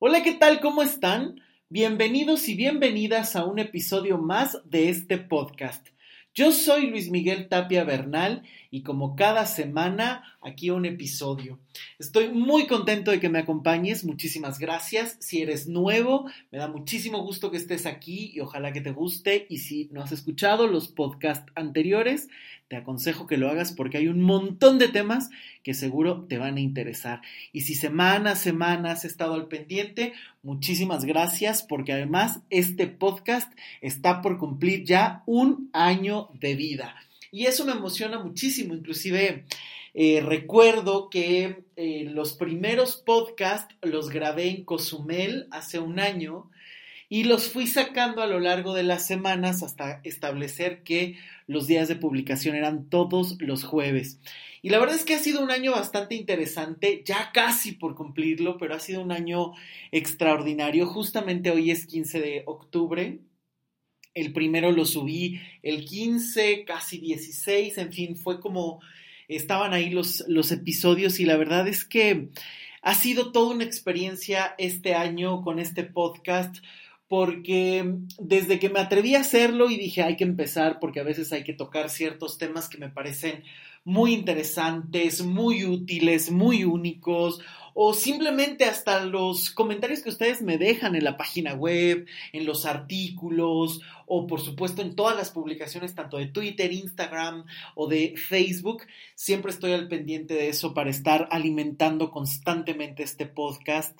Hola, ¿qué tal? ¿Cómo están? Bienvenidos y bienvenidas a un episodio más de este podcast. Yo soy Luis Miguel Tapia Bernal y como cada semana, aquí un episodio. Estoy muy contento de que me acompañes, muchísimas gracias. Si eres nuevo, me da muchísimo gusto que estés aquí y ojalá que te guste. Y si no has escuchado los podcasts anteriores, te aconsejo que lo hagas porque hay un montón de temas que seguro te van a interesar. Y si semana a semana has estado al pendiente, muchísimas gracias porque además este podcast está por cumplir ya un año de vida. Y eso me emociona muchísimo, inclusive eh, recuerdo que eh, los primeros podcasts los grabé en Cozumel hace un año y los fui sacando a lo largo de las semanas hasta establecer que los días de publicación eran todos los jueves. Y la verdad es que ha sido un año bastante interesante, ya casi por cumplirlo, pero ha sido un año extraordinario. Justamente hoy es 15 de octubre. El primero lo subí el 15, casi 16, en fin, fue como estaban ahí los, los episodios y la verdad es que ha sido toda una experiencia este año con este podcast porque desde que me atreví a hacerlo y dije hay que empezar porque a veces hay que tocar ciertos temas que me parecen muy interesantes, muy útiles, muy únicos o simplemente hasta los comentarios que ustedes me dejan en la página web, en los artículos o por supuesto en todas las publicaciones tanto de Twitter, Instagram o de Facebook. Siempre estoy al pendiente de eso para estar alimentando constantemente este podcast.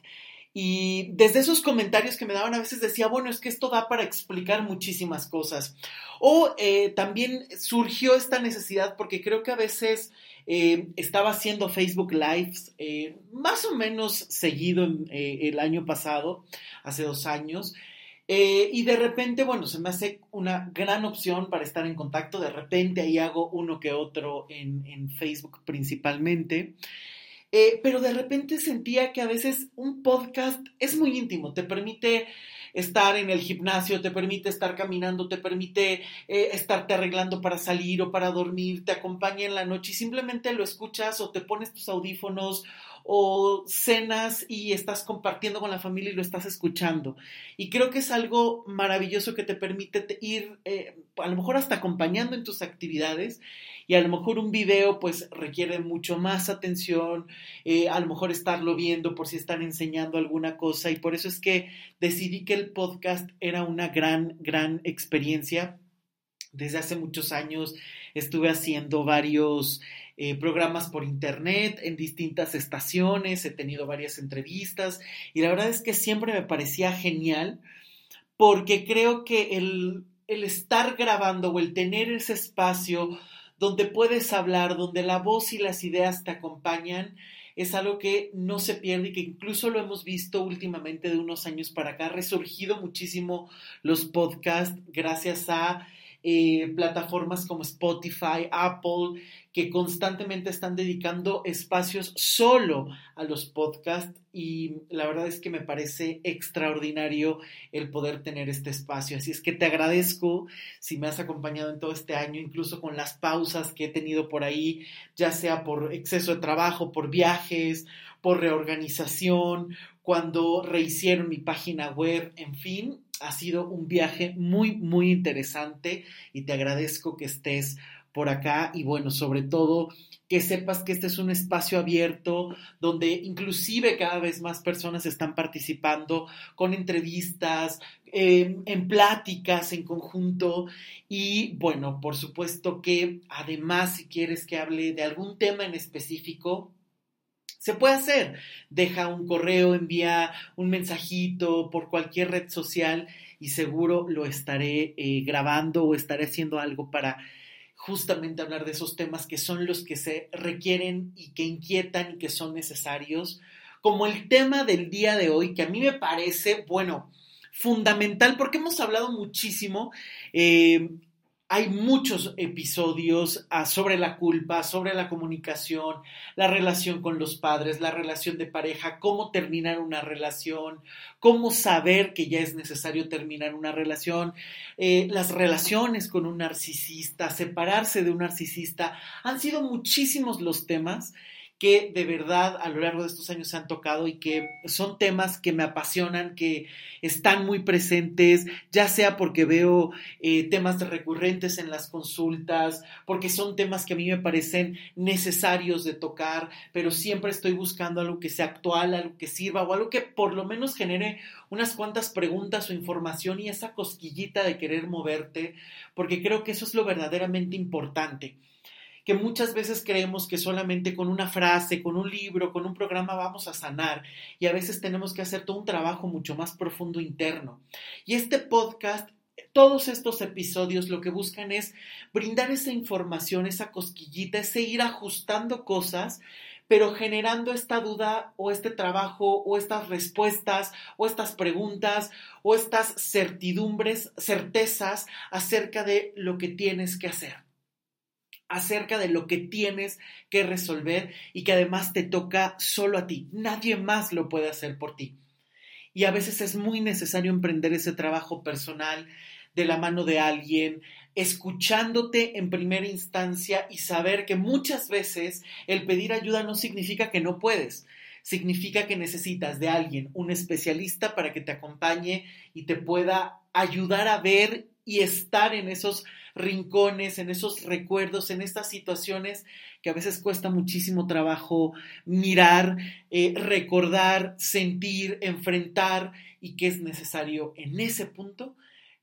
Y desde esos comentarios que me daban a veces decía, bueno, es que esto da para explicar muchísimas cosas. O eh, también surgió esta necesidad porque creo que a veces eh, estaba haciendo Facebook Lives eh, más o menos seguido el año pasado, hace dos años. y de repente, bueno, se me hace una gran opción para estar en contacto. De repente ahí hago uno que otro en, en Facebook principalmente. Eh, pero de repente sentía que a veces un podcast es muy íntimo, te permite estar en el gimnasio, te permite estar caminando, te permite eh, estarte arreglando para salir o para dormir, te acompaña en la noche y simplemente lo escuchas o te pones tus audífonos o cenas y estás compartiendo con la familia y lo estás escuchando. Y creo que es algo maravilloso que te permite ir, eh, a lo mejor hasta acompañando en tus actividades y a lo mejor un video pues requiere mucho más atención, eh, a lo mejor estarlo viendo por si están enseñando alguna cosa y por eso es que decidí que el podcast era una gran, gran experiencia. Desde hace muchos años estuve haciendo varios eh, programas por internet en distintas estaciones, he tenido varias entrevistas y la verdad es que siempre me parecía genial porque creo que el, el estar grabando o el tener ese espacio donde puedes hablar, donde la voz y las ideas te acompañan, es algo que no se pierde y que incluso lo hemos visto últimamente de unos años para acá. Ha resurgido muchísimo los podcasts gracias a eh, plataformas como Spotify, Apple, que constantemente están dedicando espacios solo a los podcasts y la verdad es que me parece extraordinario el poder tener este espacio. Así es que te agradezco si me has acompañado en todo este año, incluso con las pausas que he tenido por ahí, ya sea por exceso de trabajo, por viajes, por reorganización, cuando rehicieron mi página web, en fin, ha sido un viaje muy, muy interesante y te agradezco que estés por acá y bueno, sobre todo que sepas que este es un espacio abierto donde inclusive cada vez más personas están participando con entrevistas, em, en pláticas en conjunto y bueno, por supuesto que además si quieres que hable de algún tema en específico, se puede hacer. Deja un correo, envía un mensajito por cualquier red social y seguro lo estaré eh, grabando o estaré haciendo algo para justamente hablar de esos temas que son los que se requieren y que inquietan y que son necesarios, como el tema del día de hoy, que a mí me parece, bueno, fundamental porque hemos hablado muchísimo eh, hay muchos episodios ah, sobre la culpa, sobre la comunicación, la relación con los padres, la relación de pareja, cómo terminar una relación, cómo saber que ya es necesario terminar una relación, eh, las relaciones con un narcisista, separarse de un narcisista. Han sido muchísimos los temas que de verdad a lo largo de estos años se han tocado y que son temas que me apasionan, que están muy presentes, ya sea porque veo eh, temas recurrentes en las consultas, porque son temas que a mí me parecen necesarios de tocar, pero siempre estoy buscando algo que sea actual, algo que sirva o algo que por lo menos genere unas cuantas preguntas o información y esa cosquillita de querer moverte, porque creo que eso es lo verdaderamente importante que muchas veces creemos que solamente con una frase, con un libro, con un programa vamos a sanar y a veces tenemos que hacer todo un trabajo mucho más profundo interno. Y este podcast todos estos episodios lo que buscan es brindar esa información, esa cosquillita, ese ir ajustando cosas, pero generando esta duda o este trabajo o estas respuestas o estas preguntas o estas certidumbres, certezas acerca de lo que tienes que hacer acerca de lo que tienes que resolver y que además te toca solo a ti. Nadie más lo puede hacer por ti. Y a veces es muy necesario emprender ese trabajo personal de la mano de alguien, escuchándote en primera instancia y saber que muchas veces el pedir ayuda no significa que no puedes, significa que necesitas de alguien, un especialista para que te acompañe y te pueda ayudar a ver y estar en esos rincones, en esos recuerdos, en estas situaciones que a veces cuesta muchísimo trabajo mirar, eh, recordar, sentir, enfrentar y que es necesario en ese punto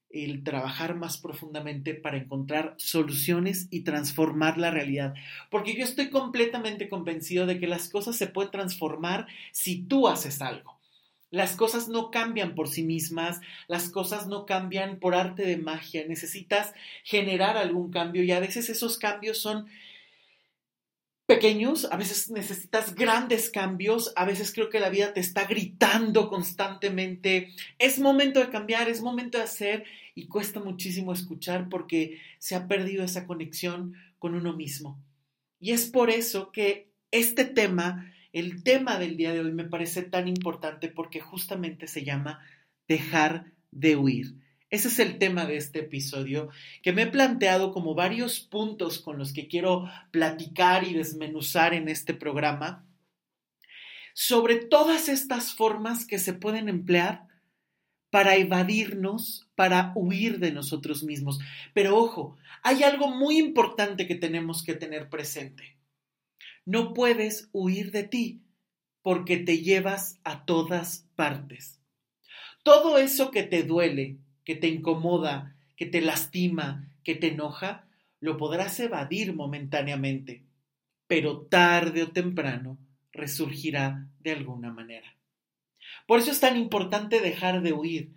el trabajar más profundamente para encontrar soluciones y transformar la realidad. Porque yo estoy completamente convencido de que las cosas se pueden transformar si tú haces algo. Las cosas no cambian por sí mismas, las cosas no cambian por arte de magia, necesitas generar algún cambio y a veces esos cambios son pequeños, a veces necesitas grandes cambios, a veces creo que la vida te está gritando constantemente, es momento de cambiar, es momento de hacer y cuesta muchísimo escuchar porque se ha perdido esa conexión con uno mismo. Y es por eso que este tema el tema del día de hoy me parece tan importante porque justamente se llama dejar de huir. Ese es el tema de este episodio que me he planteado como varios puntos con los que quiero platicar y desmenuzar en este programa sobre todas estas formas que se pueden emplear para evadirnos, para huir de nosotros mismos. Pero ojo, hay algo muy importante que tenemos que tener presente. No puedes huir de ti porque te llevas a todas partes. Todo eso que te duele, que te incomoda, que te lastima, que te enoja, lo podrás evadir momentáneamente, pero tarde o temprano resurgirá de alguna manera. Por eso es tan importante dejar de huir.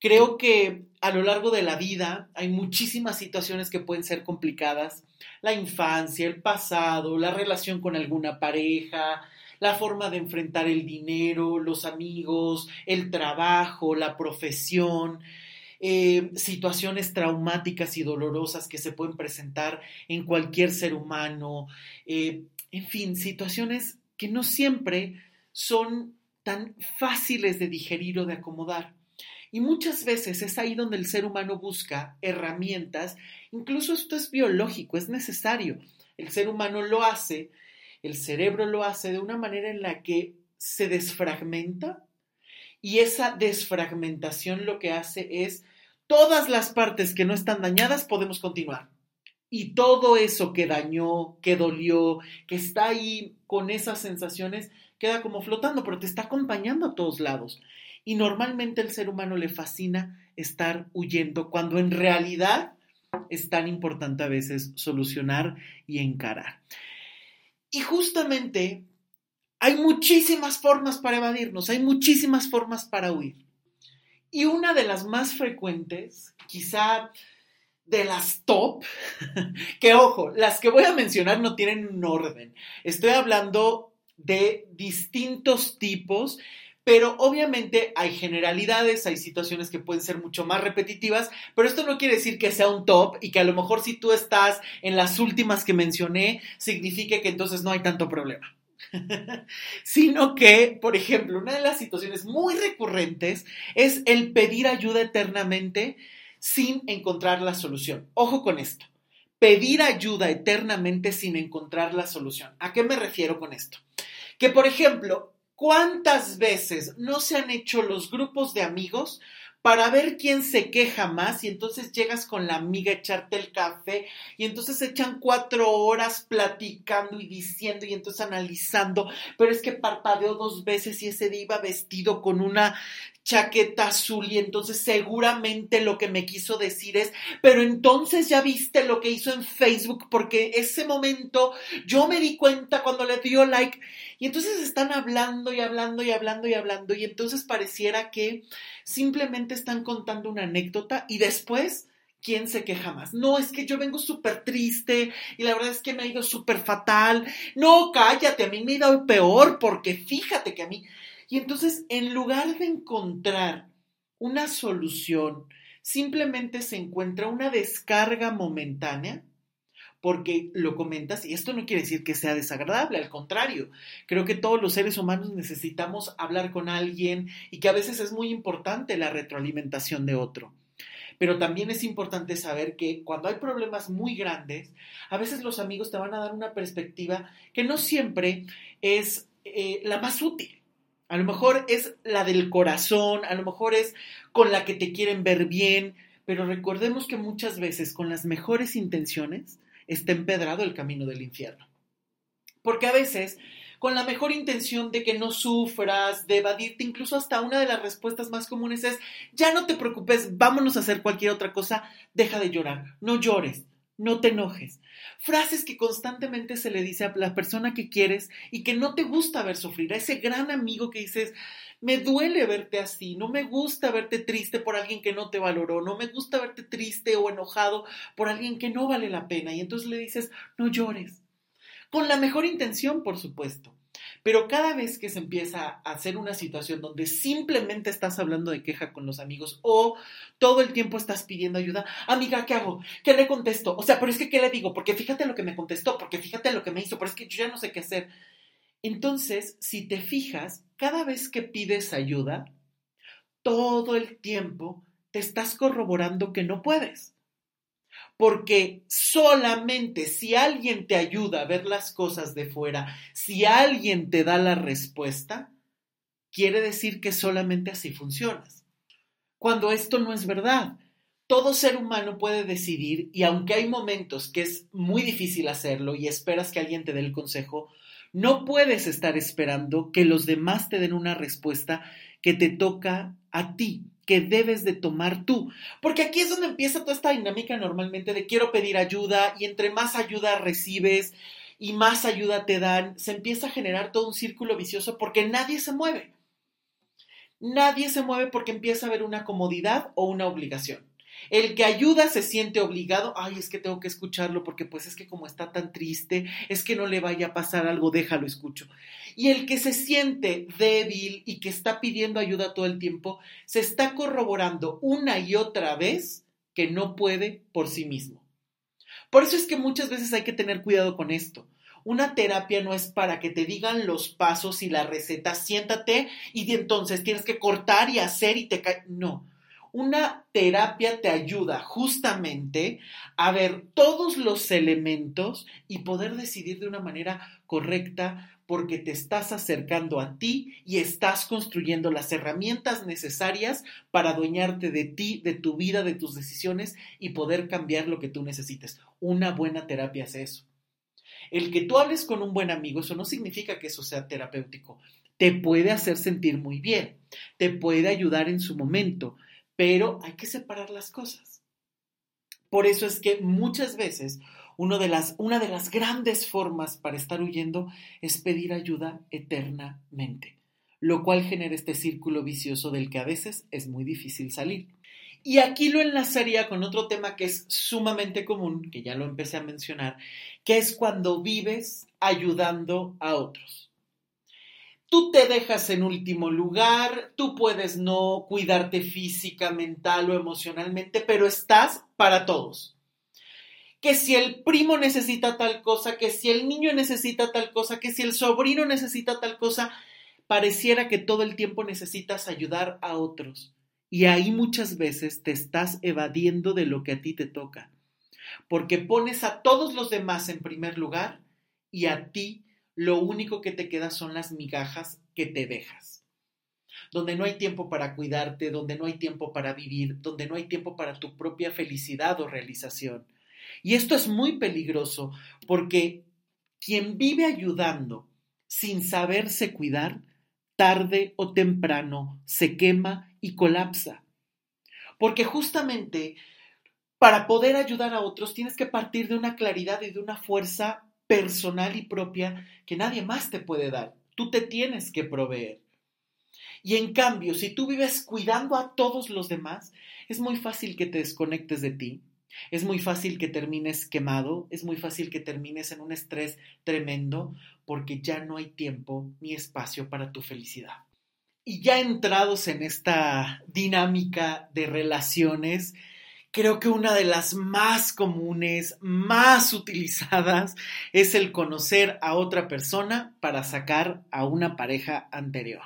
Creo que a lo largo de la vida hay muchísimas situaciones que pueden ser complicadas. La infancia, el pasado, la relación con alguna pareja, la forma de enfrentar el dinero, los amigos, el trabajo, la profesión, eh, situaciones traumáticas y dolorosas que se pueden presentar en cualquier ser humano, eh, en fin, situaciones que no siempre son tan fáciles de digerir o de acomodar. Y muchas veces es ahí donde el ser humano busca herramientas, incluso esto es biológico, es necesario. El ser humano lo hace, el cerebro lo hace de una manera en la que se desfragmenta y esa desfragmentación lo que hace es todas las partes que no están dañadas podemos continuar. Y todo eso que dañó, que dolió, que está ahí con esas sensaciones, queda como flotando, pero te está acompañando a todos lados. Y normalmente el ser humano le fascina estar huyendo cuando en realidad es tan importante a veces solucionar y encarar. Y justamente hay muchísimas formas para evadirnos, hay muchísimas formas para huir. Y una de las más frecuentes, quizá de las top, que ojo, las que voy a mencionar no tienen un orden. Estoy hablando de distintos tipos pero obviamente hay generalidades, hay situaciones que pueden ser mucho más repetitivas, pero esto no quiere decir que sea un top y que a lo mejor si tú estás en las últimas que mencioné, signifique que entonces no hay tanto problema. sino que, por ejemplo, una de las situaciones muy recurrentes es el pedir ayuda eternamente sin encontrar la solución. Ojo con esto. pedir ayuda eternamente sin encontrar la solución. ¿A qué me refiero con esto? Que, por ejemplo, ¿cuántas veces no se han hecho los grupos de amigos para ver quién se queja más y entonces llegas con la amiga a echarte el café y entonces echan cuatro horas platicando y diciendo y entonces analizando, pero es que parpadeó dos veces y ese día iba vestido con una chaqueta azul y entonces seguramente lo que me quiso decir es, pero entonces ya viste lo que hizo en Facebook porque ese momento yo me di cuenta cuando le dio like y entonces están hablando y hablando y hablando y hablando y entonces pareciera que simplemente están contando una anécdota y después ¿Quién se queja más? No, es que yo vengo súper triste y la verdad es que me ha ido súper fatal. No, cállate, a mí me ha ido peor porque fíjate que a mí... Y entonces, en lugar de encontrar una solución, simplemente se encuentra una descarga momentánea, porque lo comentas, y esto no quiere decir que sea desagradable, al contrario, creo que todos los seres humanos necesitamos hablar con alguien y que a veces es muy importante la retroalimentación de otro. Pero también es importante saber que cuando hay problemas muy grandes, a veces los amigos te van a dar una perspectiva que no siempre es eh, la más útil. A lo mejor es la del corazón, a lo mejor es con la que te quieren ver bien, pero recordemos que muchas veces con las mejores intenciones está empedrado el camino del infierno. Porque a veces con la mejor intención de que no sufras, de evadirte, incluso hasta una de las respuestas más comunes es, ya no te preocupes, vámonos a hacer cualquier otra cosa, deja de llorar, no llores, no te enojes. Frases que constantemente se le dice a la persona que quieres y que no te gusta ver sufrir, a ese gran amigo que dices, me duele verte así, no me gusta verte triste por alguien que no te valoró, no me gusta verte triste o enojado por alguien que no vale la pena. Y entonces le dices, no llores. Con la mejor intención, por supuesto. Pero cada vez que se empieza a hacer una situación donde simplemente estás hablando de queja con los amigos o todo el tiempo estás pidiendo ayuda, amiga, ¿qué hago? ¿Qué le contesto? O sea, pero es que, ¿qué le digo? Porque fíjate lo que me contestó, porque fíjate lo que me hizo, pero es que yo ya no sé qué hacer. Entonces, si te fijas, cada vez que pides ayuda, todo el tiempo te estás corroborando que no puedes porque solamente si alguien te ayuda a ver las cosas de fuera, si alguien te da la respuesta, quiere decir que solamente así funcionas. Cuando esto no es verdad, todo ser humano puede decidir y aunque hay momentos que es muy difícil hacerlo y esperas que alguien te dé el consejo, no puedes estar esperando que los demás te den una respuesta que te toca a ti que debes de tomar tú. Porque aquí es donde empieza toda esta dinámica normalmente de quiero pedir ayuda y entre más ayuda recibes y más ayuda te dan, se empieza a generar todo un círculo vicioso porque nadie se mueve. Nadie se mueve porque empieza a haber una comodidad o una obligación. El que ayuda se siente obligado, ay, es que tengo que escucharlo porque pues es que como está tan triste, es que no le vaya a pasar algo, déjalo escucho. Y el que se siente débil y que está pidiendo ayuda todo el tiempo, se está corroborando una y otra vez que no puede por sí mismo. Por eso es que muchas veces hay que tener cuidado con esto. Una terapia no es para que te digan los pasos y la receta, siéntate y entonces tienes que cortar y hacer y te cae. No, una terapia te ayuda justamente a ver todos los elementos y poder decidir de una manera correcta porque te estás acercando a ti y estás construyendo las herramientas necesarias para adueñarte de ti, de tu vida, de tus decisiones y poder cambiar lo que tú necesites. Una buena terapia es eso. El que tú hables con un buen amigo, eso no significa que eso sea terapéutico. Te puede hacer sentir muy bien, te puede ayudar en su momento, pero hay que separar las cosas. Por eso es que muchas veces una de las grandes formas para estar huyendo es pedir ayuda eternamente, lo cual genera este círculo vicioso del que a veces es muy difícil salir. Y aquí lo enlazaría con otro tema que es sumamente común, que ya lo empecé a mencionar, que es cuando vives ayudando a otros tú te dejas en último lugar, tú puedes no cuidarte física, mental o emocionalmente, pero estás para todos. Que si el primo necesita tal cosa, que si el niño necesita tal cosa, que si el sobrino necesita tal cosa, pareciera que todo el tiempo necesitas ayudar a otros. Y ahí muchas veces te estás evadiendo de lo que a ti te toca. porque pones a todos los demás en primer lugar y a ti lo único que te queda son las migajas que te dejas. Donde no hay tiempo para cuidarte, donde no hay tiempo para vivir, donde no hay tiempo para tu propia felicidad o realización. Y esto es muy peligroso porque quien vive ayudando sin saberse cuidar, tarde o temprano se quema y colapsa. Porque justamente para poder ayudar a otros tienes que partir de una claridad y de una fuerza personal y propia que nadie más te puede dar. Tú te tienes que proveer. Y en cambio, si tú vives cuidando a todos los demás, es muy fácil que te desconectes de ti, es muy fácil que termines quemado, es muy fácil que termines en un estrés tremendo, porque ya no hay tiempo ni espacio para tu felicidad. Y ya entrados en esta dinámica de relaciones, Creo que una de las más comunes, más utilizadas, es el conocer a otra persona para sacar a una pareja anterior.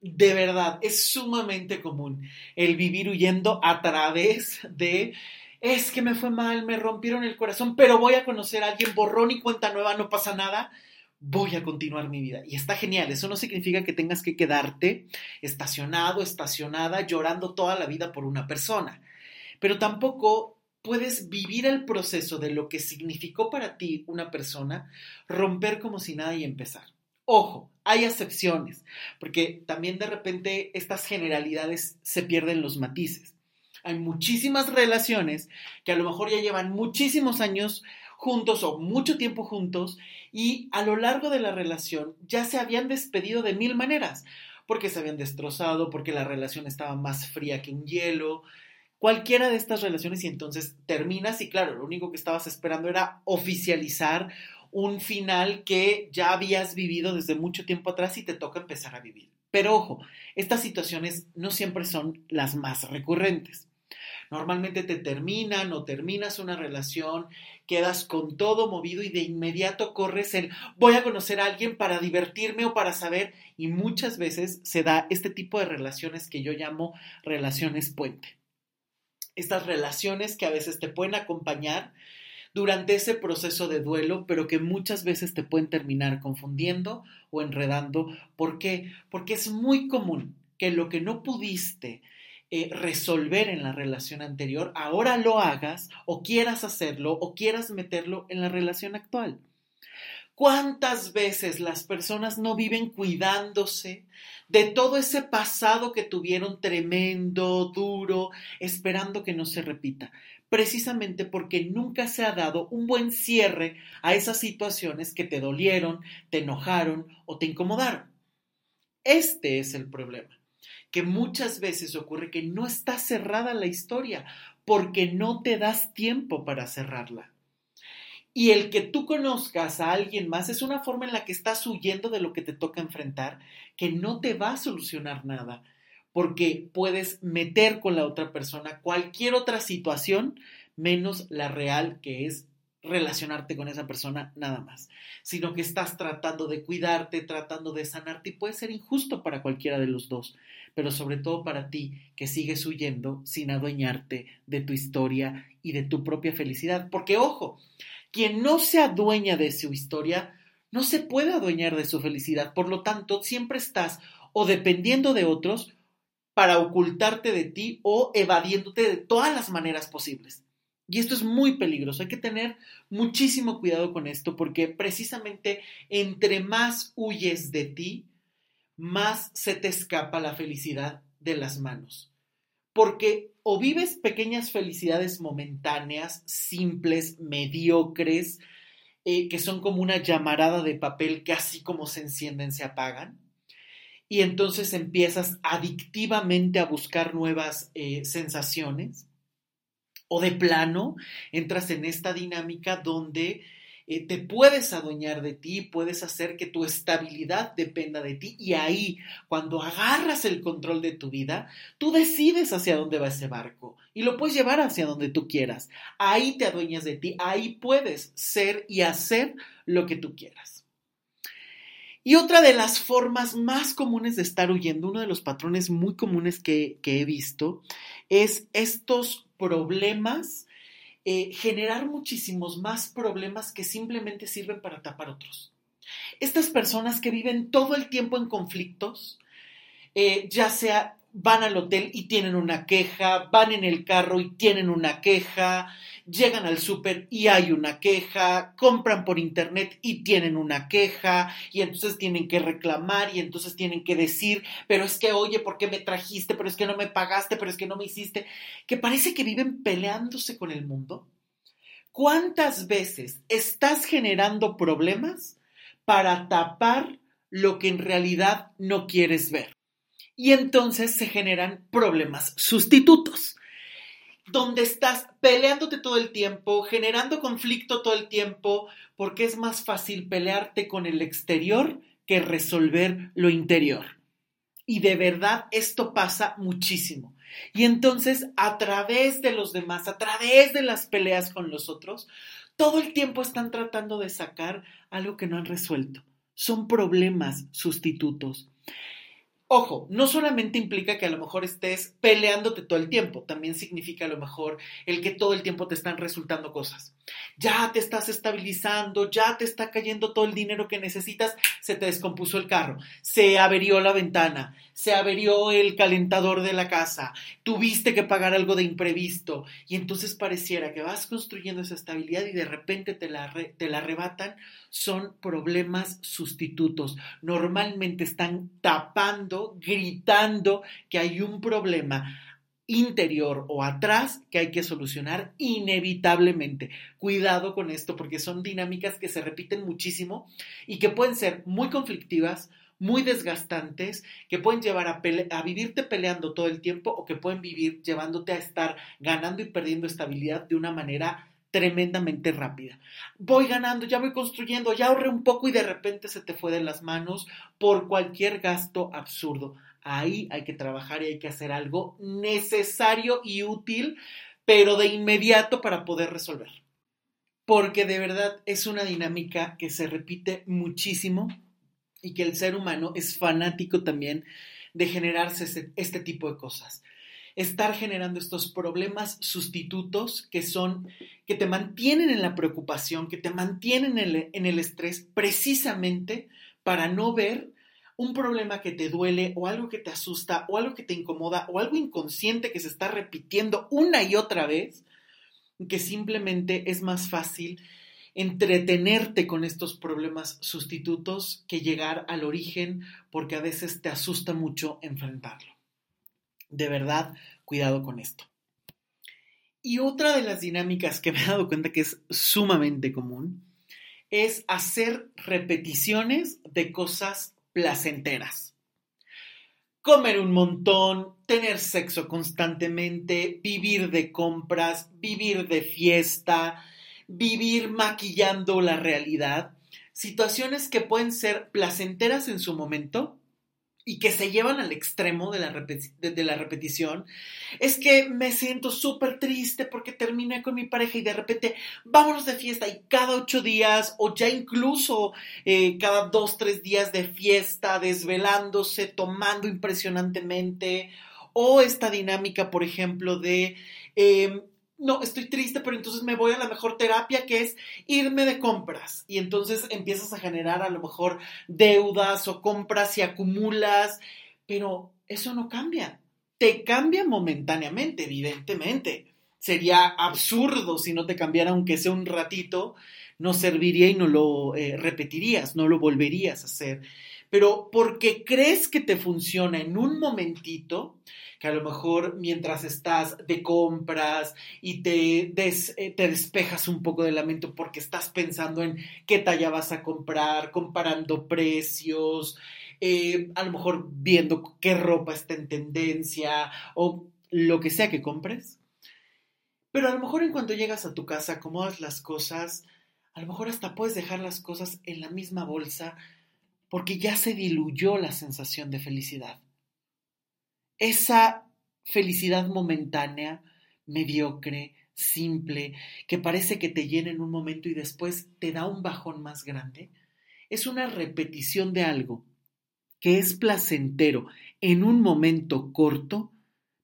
De verdad, es sumamente común el vivir huyendo a través de es que me fue mal, me rompieron el corazón, pero voy a conocer a alguien, borrón y cuenta nueva, no pasa nada, voy a continuar mi vida. Y está genial, eso no significa que tengas que quedarte estacionado, estacionada, llorando toda la vida por una persona pero tampoco puedes vivir el proceso de lo que significó para ti una persona, romper como si nada y empezar. Ojo, hay excepciones, porque también de repente estas generalidades se pierden los matices. Hay muchísimas relaciones que a lo mejor ya llevan muchísimos años juntos o mucho tiempo juntos y a lo largo de la relación ya se habían despedido de mil maneras, porque se habían destrozado, porque la relación estaba más fría que un hielo, cualquiera de estas relaciones y entonces terminas y claro, lo único que estabas esperando era oficializar un final que ya habías vivido desde mucho tiempo atrás y te toca empezar a vivir. Pero ojo, estas situaciones no siempre son las más recurrentes. Normalmente te terminan o terminas una relación, quedas con todo movido y de inmediato corres el voy a conocer a alguien para divertirme o para saber y muchas veces se da este tipo de relaciones que yo llamo relaciones puente estas relaciones que a veces te pueden acompañar durante ese proceso de duelo, pero que muchas veces te pueden terminar confundiendo o enredando. ¿Por qué? Porque es muy común que lo que no pudiste eh, resolver en la relación anterior, ahora lo hagas o quieras hacerlo o quieras meterlo en la relación actual. ¿Cuántas veces las personas no viven cuidándose de todo ese pasado que tuvieron tremendo, duro, esperando que no se repita? Precisamente porque nunca se ha dado un buen cierre a esas situaciones que te dolieron, te enojaron o te incomodaron. Este es el problema, que muchas veces ocurre que no está cerrada la historia porque no te das tiempo para cerrarla. Y el que tú conozcas a alguien más es una forma en la que estás huyendo de lo que te toca enfrentar, que no te va a solucionar nada, porque puedes meter con la otra persona cualquier otra situación menos la real que es relacionarte con esa persona nada más, sino que estás tratando de cuidarte, tratando de sanarte y puede ser injusto para cualquiera de los dos, pero sobre todo para ti que sigues huyendo sin adueñarte de tu historia y de tu propia felicidad, porque ojo, quien no se adueña de su historia, no se puede adueñar de su felicidad. Por lo tanto, siempre estás o dependiendo de otros para ocultarte de ti o evadiéndote de todas las maneras posibles. Y esto es muy peligroso. Hay que tener muchísimo cuidado con esto porque precisamente entre más huyes de ti, más se te escapa la felicidad de las manos. Porque o vives pequeñas felicidades momentáneas, simples, mediocres, eh, que son como una llamarada de papel que así como se encienden se apagan. Y entonces empiezas adictivamente a buscar nuevas eh, sensaciones. O de plano, entras en esta dinámica donde eh, te puedes adueñar de ti, puedes hacer que tu estabilidad dependa de ti y ahí, cuando agarras el control de tu vida, tú decides hacia dónde va ese barco y lo puedes llevar hacia donde tú quieras. Ahí te adueñas de ti, ahí puedes ser y hacer lo que tú quieras. Y otra de las formas más comunes de estar huyendo, uno de los patrones muy comunes que, que he visto, es estos problemas eh, generar muchísimos más problemas que simplemente sirven para tapar otros. Estas personas que viven todo el tiempo en conflictos, eh, ya sea van al hotel y tienen una queja, van en el carro y tienen una queja, llegan al súper y hay una queja, compran por internet y tienen una queja, y entonces tienen que reclamar y entonces tienen que decir, pero es que, oye, ¿por qué me trajiste? Pero es que no me pagaste, pero es que no me hiciste, que parece que viven peleándose con el mundo. ¿Cuántas veces estás generando problemas para tapar lo que en realidad no quieres ver? Y entonces se generan problemas sustitutos donde estás peleándote todo el tiempo, generando conflicto todo el tiempo, porque es más fácil pelearte con el exterior que resolver lo interior. Y de verdad esto pasa muchísimo. Y entonces a través de los demás, a través de las peleas con los otros, todo el tiempo están tratando de sacar algo que no han resuelto. Son problemas sustitutos. Ojo, no solamente implica que a lo mejor estés peleándote todo el tiempo, también significa a lo mejor el que todo el tiempo te están resultando cosas. Ya te estás estabilizando, ya te está cayendo todo el dinero que necesitas, se te descompuso el carro, se averió la ventana, se averió el calentador de la casa, tuviste que pagar algo de imprevisto. Y entonces pareciera que vas construyendo esa estabilidad y de repente te la, te la arrebatan, son problemas sustitutos. Normalmente están tapando, gritando que hay un problema interior o atrás que hay que solucionar inevitablemente. Cuidado con esto porque son dinámicas que se repiten muchísimo y que pueden ser muy conflictivas, muy desgastantes que pueden llevar a, vivirte peleando todo el tiempo o que pueden vivir llevándote a estar ganando y perdiendo estabilidad de una manera tremendamente rápida. Voy ganando, ya voy construyendo, ya ahorré un poco y de repente se te fue de las manos por cualquier gasto absurdo. Ahí hay que trabajar y hay que hacer algo necesario y útil, pero de inmediato para poder resolver. Porque de verdad es una dinámica que se repite muchísimo y que el ser humano es fanático también de generarse este, tipo de cosas. Estar generando estos problemas sustitutos que son, que te mantienen en la preocupación, que te mantienen en el, en el estrés, precisamente para no ver un problema que te duele o algo que te asusta o algo que te incomoda o algo inconsciente que se está repitiendo una y otra vez, que simplemente es más fácil entretenerte con estos problemas sustitutos que llegar al origen porque a veces te asusta mucho enfrentarlo. De verdad, cuidado con esto. Y otra de las dinámicas que me he dado cuenta que es sumamente común es hacer repeticiones de cosas placenteras. Comer un montón, tener sexo constantemente, vivir de compras, vivir de fiesta, vivir maquillando la realidad, situaciones que pueden ser placenteras en su momento y que se llevan al extremo de la, de, la repetición, es que me siento súper triste porque terminé con mi pareja y de repente vámonos de fiesta y cada ocho días o ya incluso eh, cada dos, tres días de fiesta, desvelándose, tomando impresionantemente, o esta dinámica, por ejemplo, de... Em, no, estoy triste, pero entonces me voy a la mejor terapia que es irme de compras. Y entonces empiezas a generar a lo mejor deudas o compras y acumulas, pero eso no cambia. Te cambia momentáneamente, evidentemente. Sería absurdo si no te cambiara, aunque sea un ratito, no serviría y no lo eh, repetirías, no lo volverías a hacer. Pero porque crees que te funciona en un momentito, que a lo mejor mientras estás de compras y te, eh, te despejas un poco de la mente porque estás pensando en qué talla vas a comprar, comparando precios, eh, a lo mejor viendo qué ropa está en tendencia o lo que sea que compres. Pero a lo mejor en cuanto llegas a tu casa, acomodas las cosas, a lo mejor hasta puedes dejar las cosas en la misma bolsa porque ya se diluyó la sensación de felicidad esa felicidad momentánea, mediocre, simple, que parece que te llena en un momento y después te da un bajón más grande, es una repetición de algo que es placentero en un momento corto,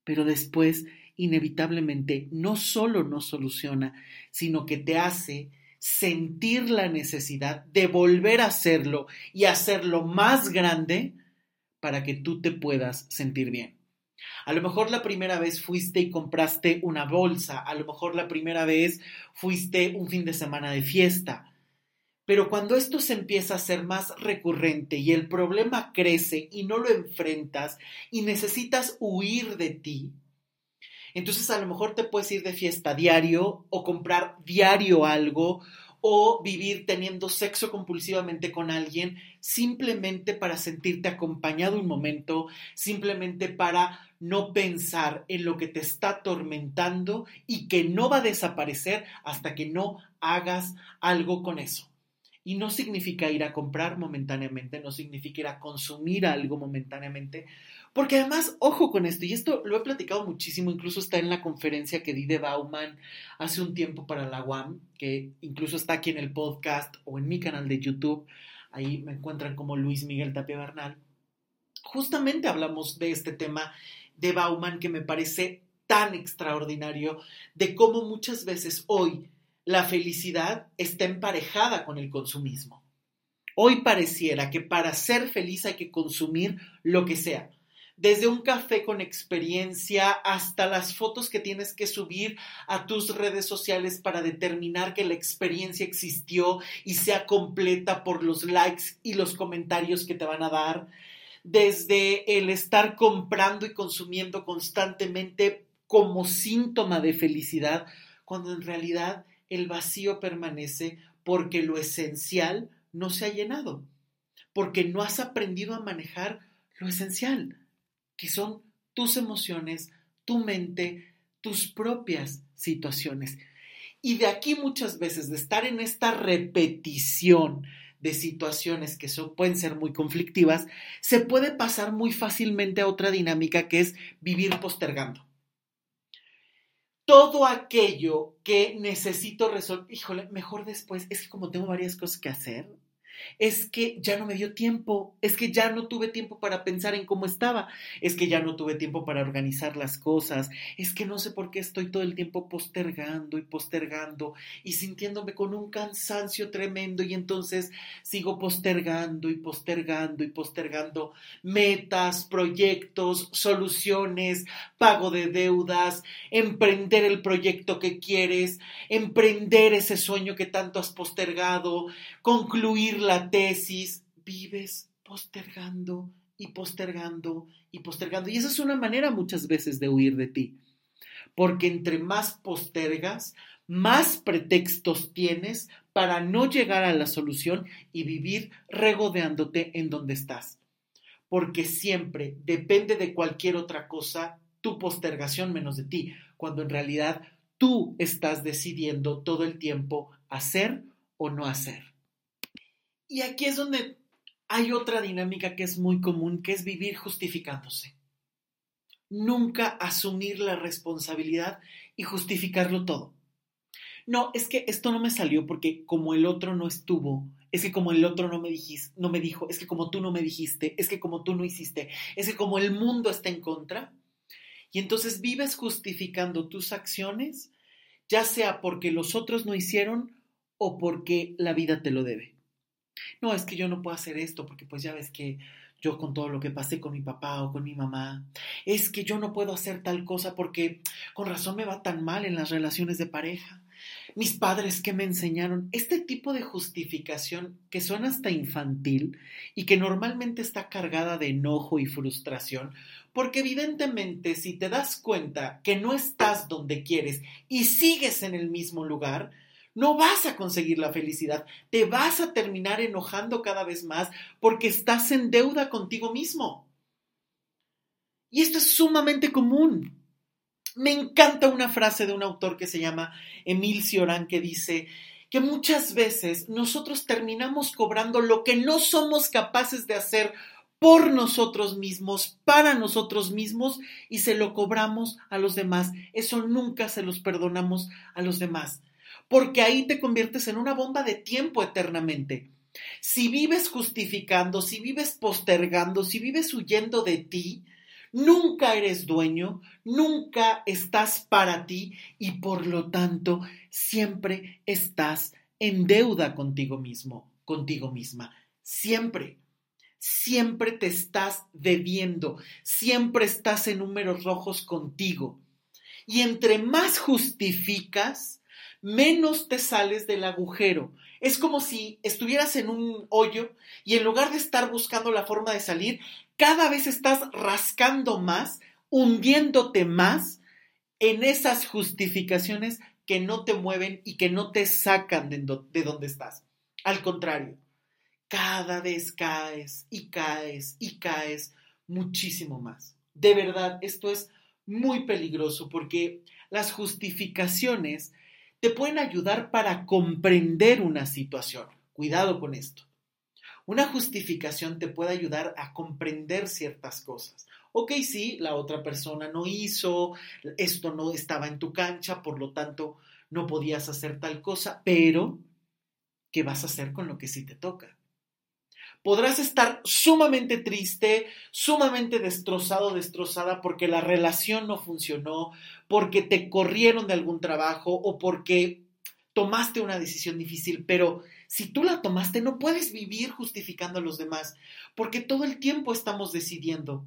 pero después inevitablemente no solo no soluciona, sino que te hace sentir la necesidad de volver a hacerlo y hacerlo más grande para que tú te puedas sentir bien. A lo mejor la primera vez fuiste y compraste una bolsa, a lo mejor la primera vez fuiste un fin de semana de fiesta, pero cuando esto se empieza a ser más recurrente y el problema crece y no lo enfrentas y necesitas huir de ti, entonces a lo mejor te puedes ir de fiesta diario o comprar diario algo o vivir teniendo sexo compulsivamente con alguien simplemente para sentirte acompañado un momento, simplemente para no pensar en lo que te está atormentando y que no va a desaparecer hasta que no hagas algo con eso. Y no significa ir a comprar momentáneamente, no significa ir a consumir algo momentáneamente, porque además, ojo con esto, y esto lo he platicado muchísimo, incluso está en la conferencia que di de Bauman hace un tiempo para la UAM, que incluso está aquí en el podcast o en mi canal de YouTube, ahí me encuentran como Luis Miguel Tapia Bernal. Justamente hablamos de este tema de Bauman que me parece tan extraordinario, de cómo muchas veces hoy la felicidad está emparejada con el consumismo. Hoy pareciera que para ser feliz hay que consumir lo que sea. Desde un café con experiencia hasta las fotos que tienes que subir a tus redes sociales para determinar que la experiencia existió y sea completa por los likes y los comentarios que te van a dar. Desde el estar comprando y consumiendo constantemente como síntoma de felicidad, cuando en realidad el vacío permanece porque lo esencial no se ha llenado, porque no has aprendido a manejar lo esencial, que son tus emociones, tu mente, tus propias situaciones. Y de aquí muchas veces, de estar en esta repetición de situaciones que pueden ser muy conflictivas, se puede pasar muy fácilmente a otra dinámica que es vivir postergando. Todo aquello que necesito resolver, híjole, mejor después, es que como tengo varias cosas que hacer, es que ya no me dio tiempo, es que ya no tuve tiempo para pensar en cómo estaba, es que ya no tuve tiempo para organizar las cosas, es que no sé por qué estoy todo el tiempo postergando y postergando y sintiéndome con un cansancio tremendo y entonces sigo postergando y postergando y postergando metas, proyectos, soluciones, pago de deudas, emprender el proyecto que quieres, emprender ese sueño que tanto has postergado, concluir la tesis, vives postergando y postergando y postergando. Y esa es una manera muchas veces de huir de ti. Porque entre más postergas, más pretextos tienes para no llegar a la solución y vivir regodeándote en donde estás. Porque siempre depende de cualquier otra cosa tu postergación menos de ti, cuando en realidad tú estás decidiendo todo el tiempo hacer o no hacer. Y aquí es donde hay otra dinámica que es muy común, que es vivir justificándose. Nunca asumir la responsabilidad y justificarlo todo. No, es que esto no me salió porque como el otro no estuvo, es que como el otro no me, dijiste, no me dijo, es que como tú no me dijiste, es que como tú no hiciste, es que como el mundo está en contra. Y entonces vives justificando tus acciones, ya sea porque los otros no hicieron o porque la vida te lo debe no, es que yo no puedo hacer esto porque pues ya ves que yo con todo lo que pasé con mi papá o con mi mamá, es que yo no puedo hacer tal cosa porque con razón me va tan mal en las relaciones de pareja. Mis padres que me enseñaron este tipo de justificación que suena hasta infantil y que normalmente está cargada de enojo y frustración, porque evidentemente si te das cuenta que no estás donde quieres y sigues en el mismo lugar, no vas a conseguir la felicidad, te vas a terminar enojando cada vez más porque estás en deuda contigo mismo. Y esto es sumamente común. Me encanta una frase de un autor que se llama Emil Cioran que dice que muchas veces nosotros terminamos cobrando lo que no somos capaces de hacer por nosotros mismos, para nosotros mismos, y se lo cobramos a los demás. Eso nunca se los perdonamos a los demás porque ahí te conviertes en una bomba de tiempo eternamente. Si vives justificando, si vives postergando, si vives huyendo de ti, Nunca eres dueño, nunca estás para ti y por lo tanto siempre estás en deuda contigo mismo, contigo misma. Siempre. Siempre te estás debiendo, siempre estás en números rojos contigo. Y entre más justificas, menos te sales del agujero. Es como si estuvieras en un hoyo y en lugar de estar buscando la forma de salir, cada vez estás rascando más, hundiéndote más en esas justificaciones que no te mueven y que no te sacan de, donde estás. Al contrario, cada vez caes y caes y caes muchísimo más. De verdad, esto es muy peligroso porque las justificaciones te pueden ayudar para comprender una situación. Cuidado con esto. Una justificación te puede ayudar a comprender ciertas cosas. Ok, sí, la otra persona no hizo, esto no estaba en tu cancha, por lo tanto no podías hacer tal cosa, pero ¿qué vas a hacer con lo que sí te toca? Podrás estar sumamente triste, sumamente destrozado, destrozada porque la relación no funcionó, porque te corrieron de algún trabajo o porque tomaste una decisión difícil, pero si tú la tomaste no puedes vivir justificando a los demás, porque todo el tiempo estamos decidiendo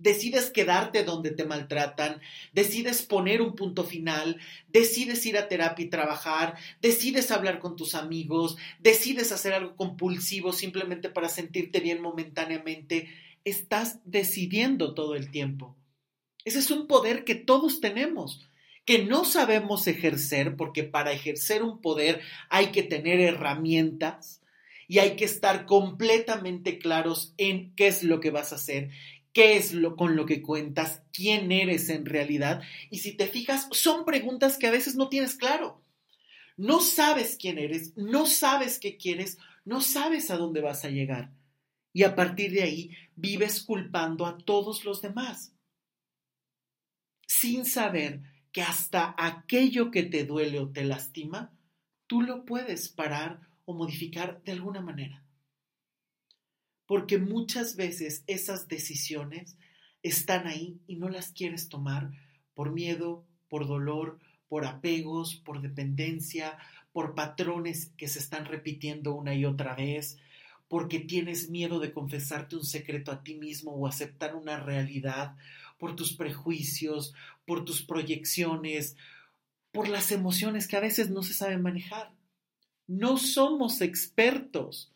decides quedarte donde te maltratan, decides poner un punto final, decides ir a terapia y trabajar, decides hablar con tus amigos, decides hacer algo compulsivo simplemente para sentirte bien momentáneamente, estás decidiendo todo el tiempo. Ese es un poder que todos tenemos que no sabemos ejercer, porque para ejercer un poder hay que tener herramientas y hay que estar completamente claros en qué es lo que vas a hacer qué es lo con lo que cuentas, quién eres en realidad. Y si te fijas, son preguntas que a veces no tienes claro. No sabes quién eres, no sabes qué quieres, no sabes a dónde vas a llegar. Y a partir de ahí vives culpando a todos los demás, sin saber que hasta aquello que te duele o te lastima, tú lo puedes parar o modificar de alguna manera porque muchas veces esas decisiones están ahí y no las quieres tomar por miedo, por dolor, por apegos, por dependencia, por patrones que se están repitiendo una y otra vez, porque tienes miedo de confesarte un secreto a ti mismo o aceptar una realidad, por tus prejuicios, por tus proyecciones, por las emociones que a veces no se saben manejar. No somos expertos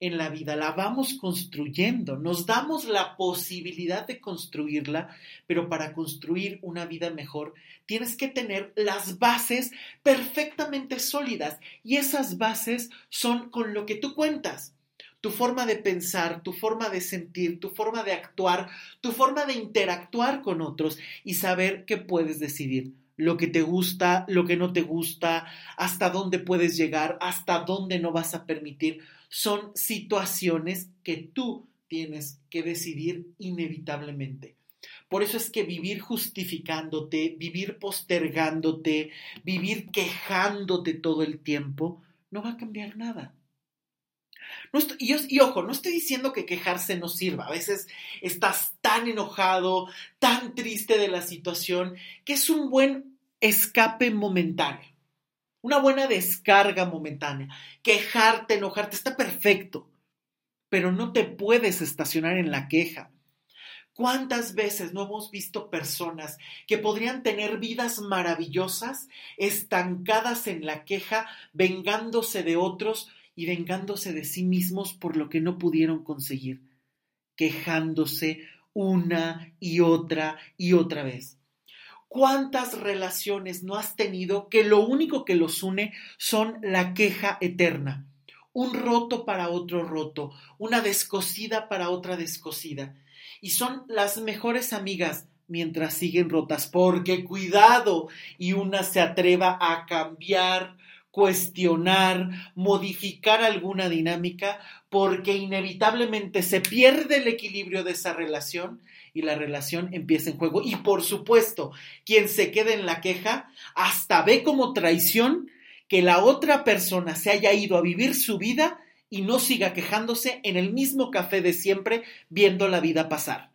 en la vida, la vamos construyendo, nos damos la posibilidad de construirla, pero para construir una vida mejor tienes que tener las bases perfectamente sólidas y esas bases son con lo que tú cuentas. Tu forma de pensar, tu forma de sentir, tu forma de actuar, tu forma de interactuar con otros y saber que puedes decidir lo que te gusta, lo que no te gusta, hasta dónde puedes llegar, hasta dónde no vas a permitir son situaciones que tú tienes que decidir inevitablemente. Por eso es que vivir justificándote, vivir postergándote, vivir quejándote todo el tiempo, no va a cambiar nada. Y, y, ojo, no estoy diciendo que quejarse no sirva. A veces estás tan enojado, tan triste de la situación, que es un buen escape momentáneo una buena descarga momentánea. Quejarte, enojarte, está perfecto, pero no te puedes estacionar en la queja. ¿Cuántas veces no hemos visto personas que podrían tener vidas maravillosas estancadas en la queja, vengándose de otros y vengándose de sí mismos por lo que no pudieron conseguir, quejándose una y otra y otra vez? ¿Cuántas relaciones no has tenido que lo único que los une son la queja eterna? Un roto para otro roto, una descosida para otra descosida. Y son las mejores amigas mientras siguen rotas, porque cuidado y una se atreva a cambiar, cuestionar, modificar alguna dinámica, porque inevitablemente se pierde el equilibrio de esa relación y la relación empieza en juego. Y por supuesto, quien se quede en la queja hasta ve como traición que la otra persona se haya ido a vivir su vida y no siga quejándose en el mismo café de siempre viendo la vida pasar.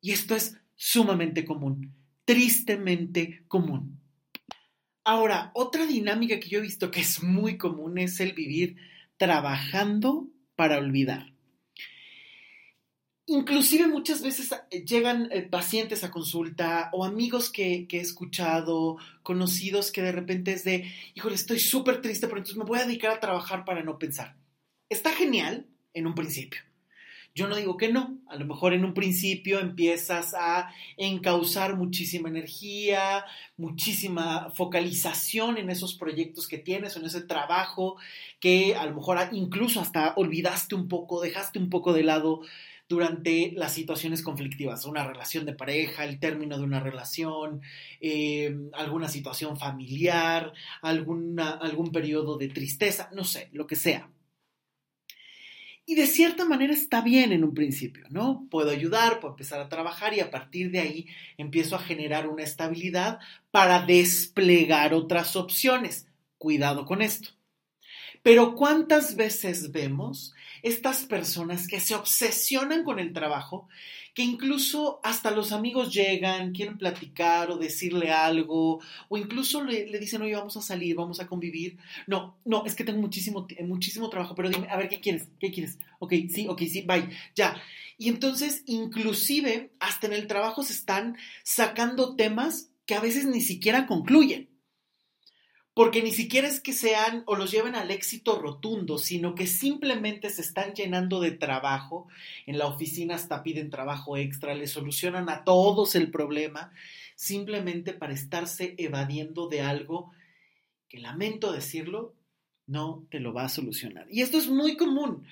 Y esto es sumamente común, tristemente común. Ahora, otra dinámica que yo he visto que es muy común es el vivir trabajando para olvidar. Inclusive muchas veces eh, llegan eh, pacientes a consulta o amigos que, he escuchado, conocidos que de repente es de, híjole, estoy súper triste, pero entonces me voy a dedicar a trabajar para no pensar. Está genial en un principio. Yo no digo que no, a lo mejor en un principio empiezas a encauzar muchísima energía, muchísima focalización en esos proyectos que tienes en ese trabajo que a lo mejor incluso hasta olvidaste un poco, dejaste un poco de lado durante las situaciones conflictivas, una relación de pareja, el término de una relación, eh, alguna situación familiar, algún periodo de tristeza, no sé, lo que sea. Y de cierta manera está bien en un principio, ¿no? Puedo ayudar, puedo empezar a trabajar y a partir de ahí empiezo a generar una estabilidad para desplegar otras opciones. Cuidado con esto. Pero ¿cuántas veces vemos estas personas que se obsesionan con el trabajo, que incluso hasta los amigos llegan, quieren platicar o decirle algo, o incluso le, dicen, oye, vamos a salir, vamos a convivir. No, no, es que tengo muchísimo, muchísimo trabajo, pero dime, a ver, ¿qué quieres? ¿Qué quieres? Ok, sí, ok, sí, bye, ya. Y entonces, inclusive, hasta en el trabajo se están sacando temas que a veces ni siquiera concluyen porque ni siquiera es que sean o los lleven al éxito rotundo, sino que simplemente se están llenando de trabajo. En la oficina hasta piden trabajo extra, le solucionan a todos el problema, simplemente para estarse evadiendo de algo que lamento decirlo, no te lo va a solucionar. Y esto es muy común.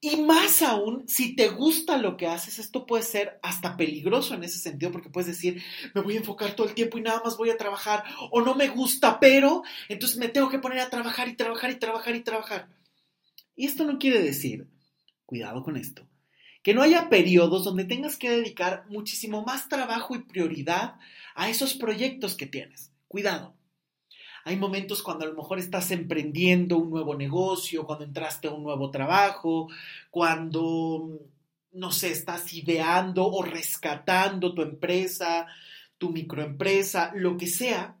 Y más aún, si te gusta lo que haces, esto puede ser hasta peligroso en ese sentido, porque puedes decir, me voy a enfocar todo el tiempo y nada más voy a trabajar, o no me gusta, pero entonces me tengo que poner a trabajar y trabajar y trabajar y trabajar. Y esto no quiere decir, cuidado con esto, que no haya periodos donde tengas que dedicar muchísimo más trabajo y prioridad a esos proyectos que tienes. Cuidado. Hay momentos cuando a lo mejor estás emprendiendo un nuevo negocio, cuando entraste a un nuevo trabajo, cuando, no sé, estás ideando o rescatando tu empresa, tu microempresa, lo que sea.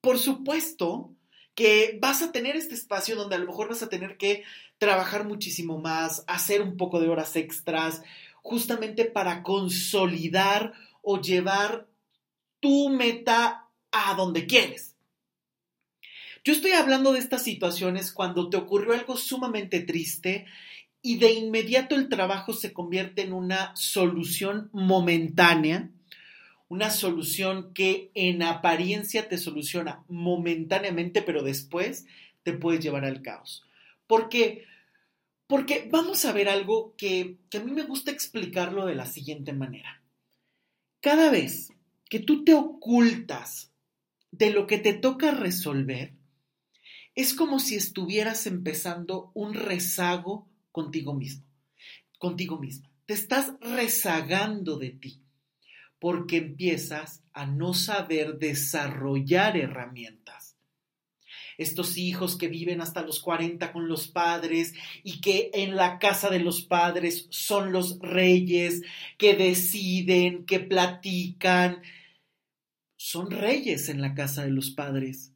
Por supuesto que vas a tener este espacio donde a lo mejor vas a tener que trabajar muchísimo más, hacer un poco de horas extras, justamente para consolidar o llevar tu meta a donde quieres. Yo estoy hablando de estas situaciones cuando te ocurrió algo sumamente triste y de inmediato el trabajo se convierte en una solución momentánea, una solución que en apariencia te soluciona momentáneamente, pero después te puede llevar al caos. ¿Por qué? Porque vamos a ver algo que, que a mí me gusta explicarlo de la siguiente manera. Cada vez que tú te ocultas de lo que te toca resolver, es como si estuvieras empezando un rezago contigo mismo, contigo misma. Te estás rezagando de ti porque empiezas a no saber desarrollar herramientas. Estos hijos que viven hasta los 40 con los padres y que en la casa de los padres son los reyes, que deciden, que platican, son reyes en la casa de los padres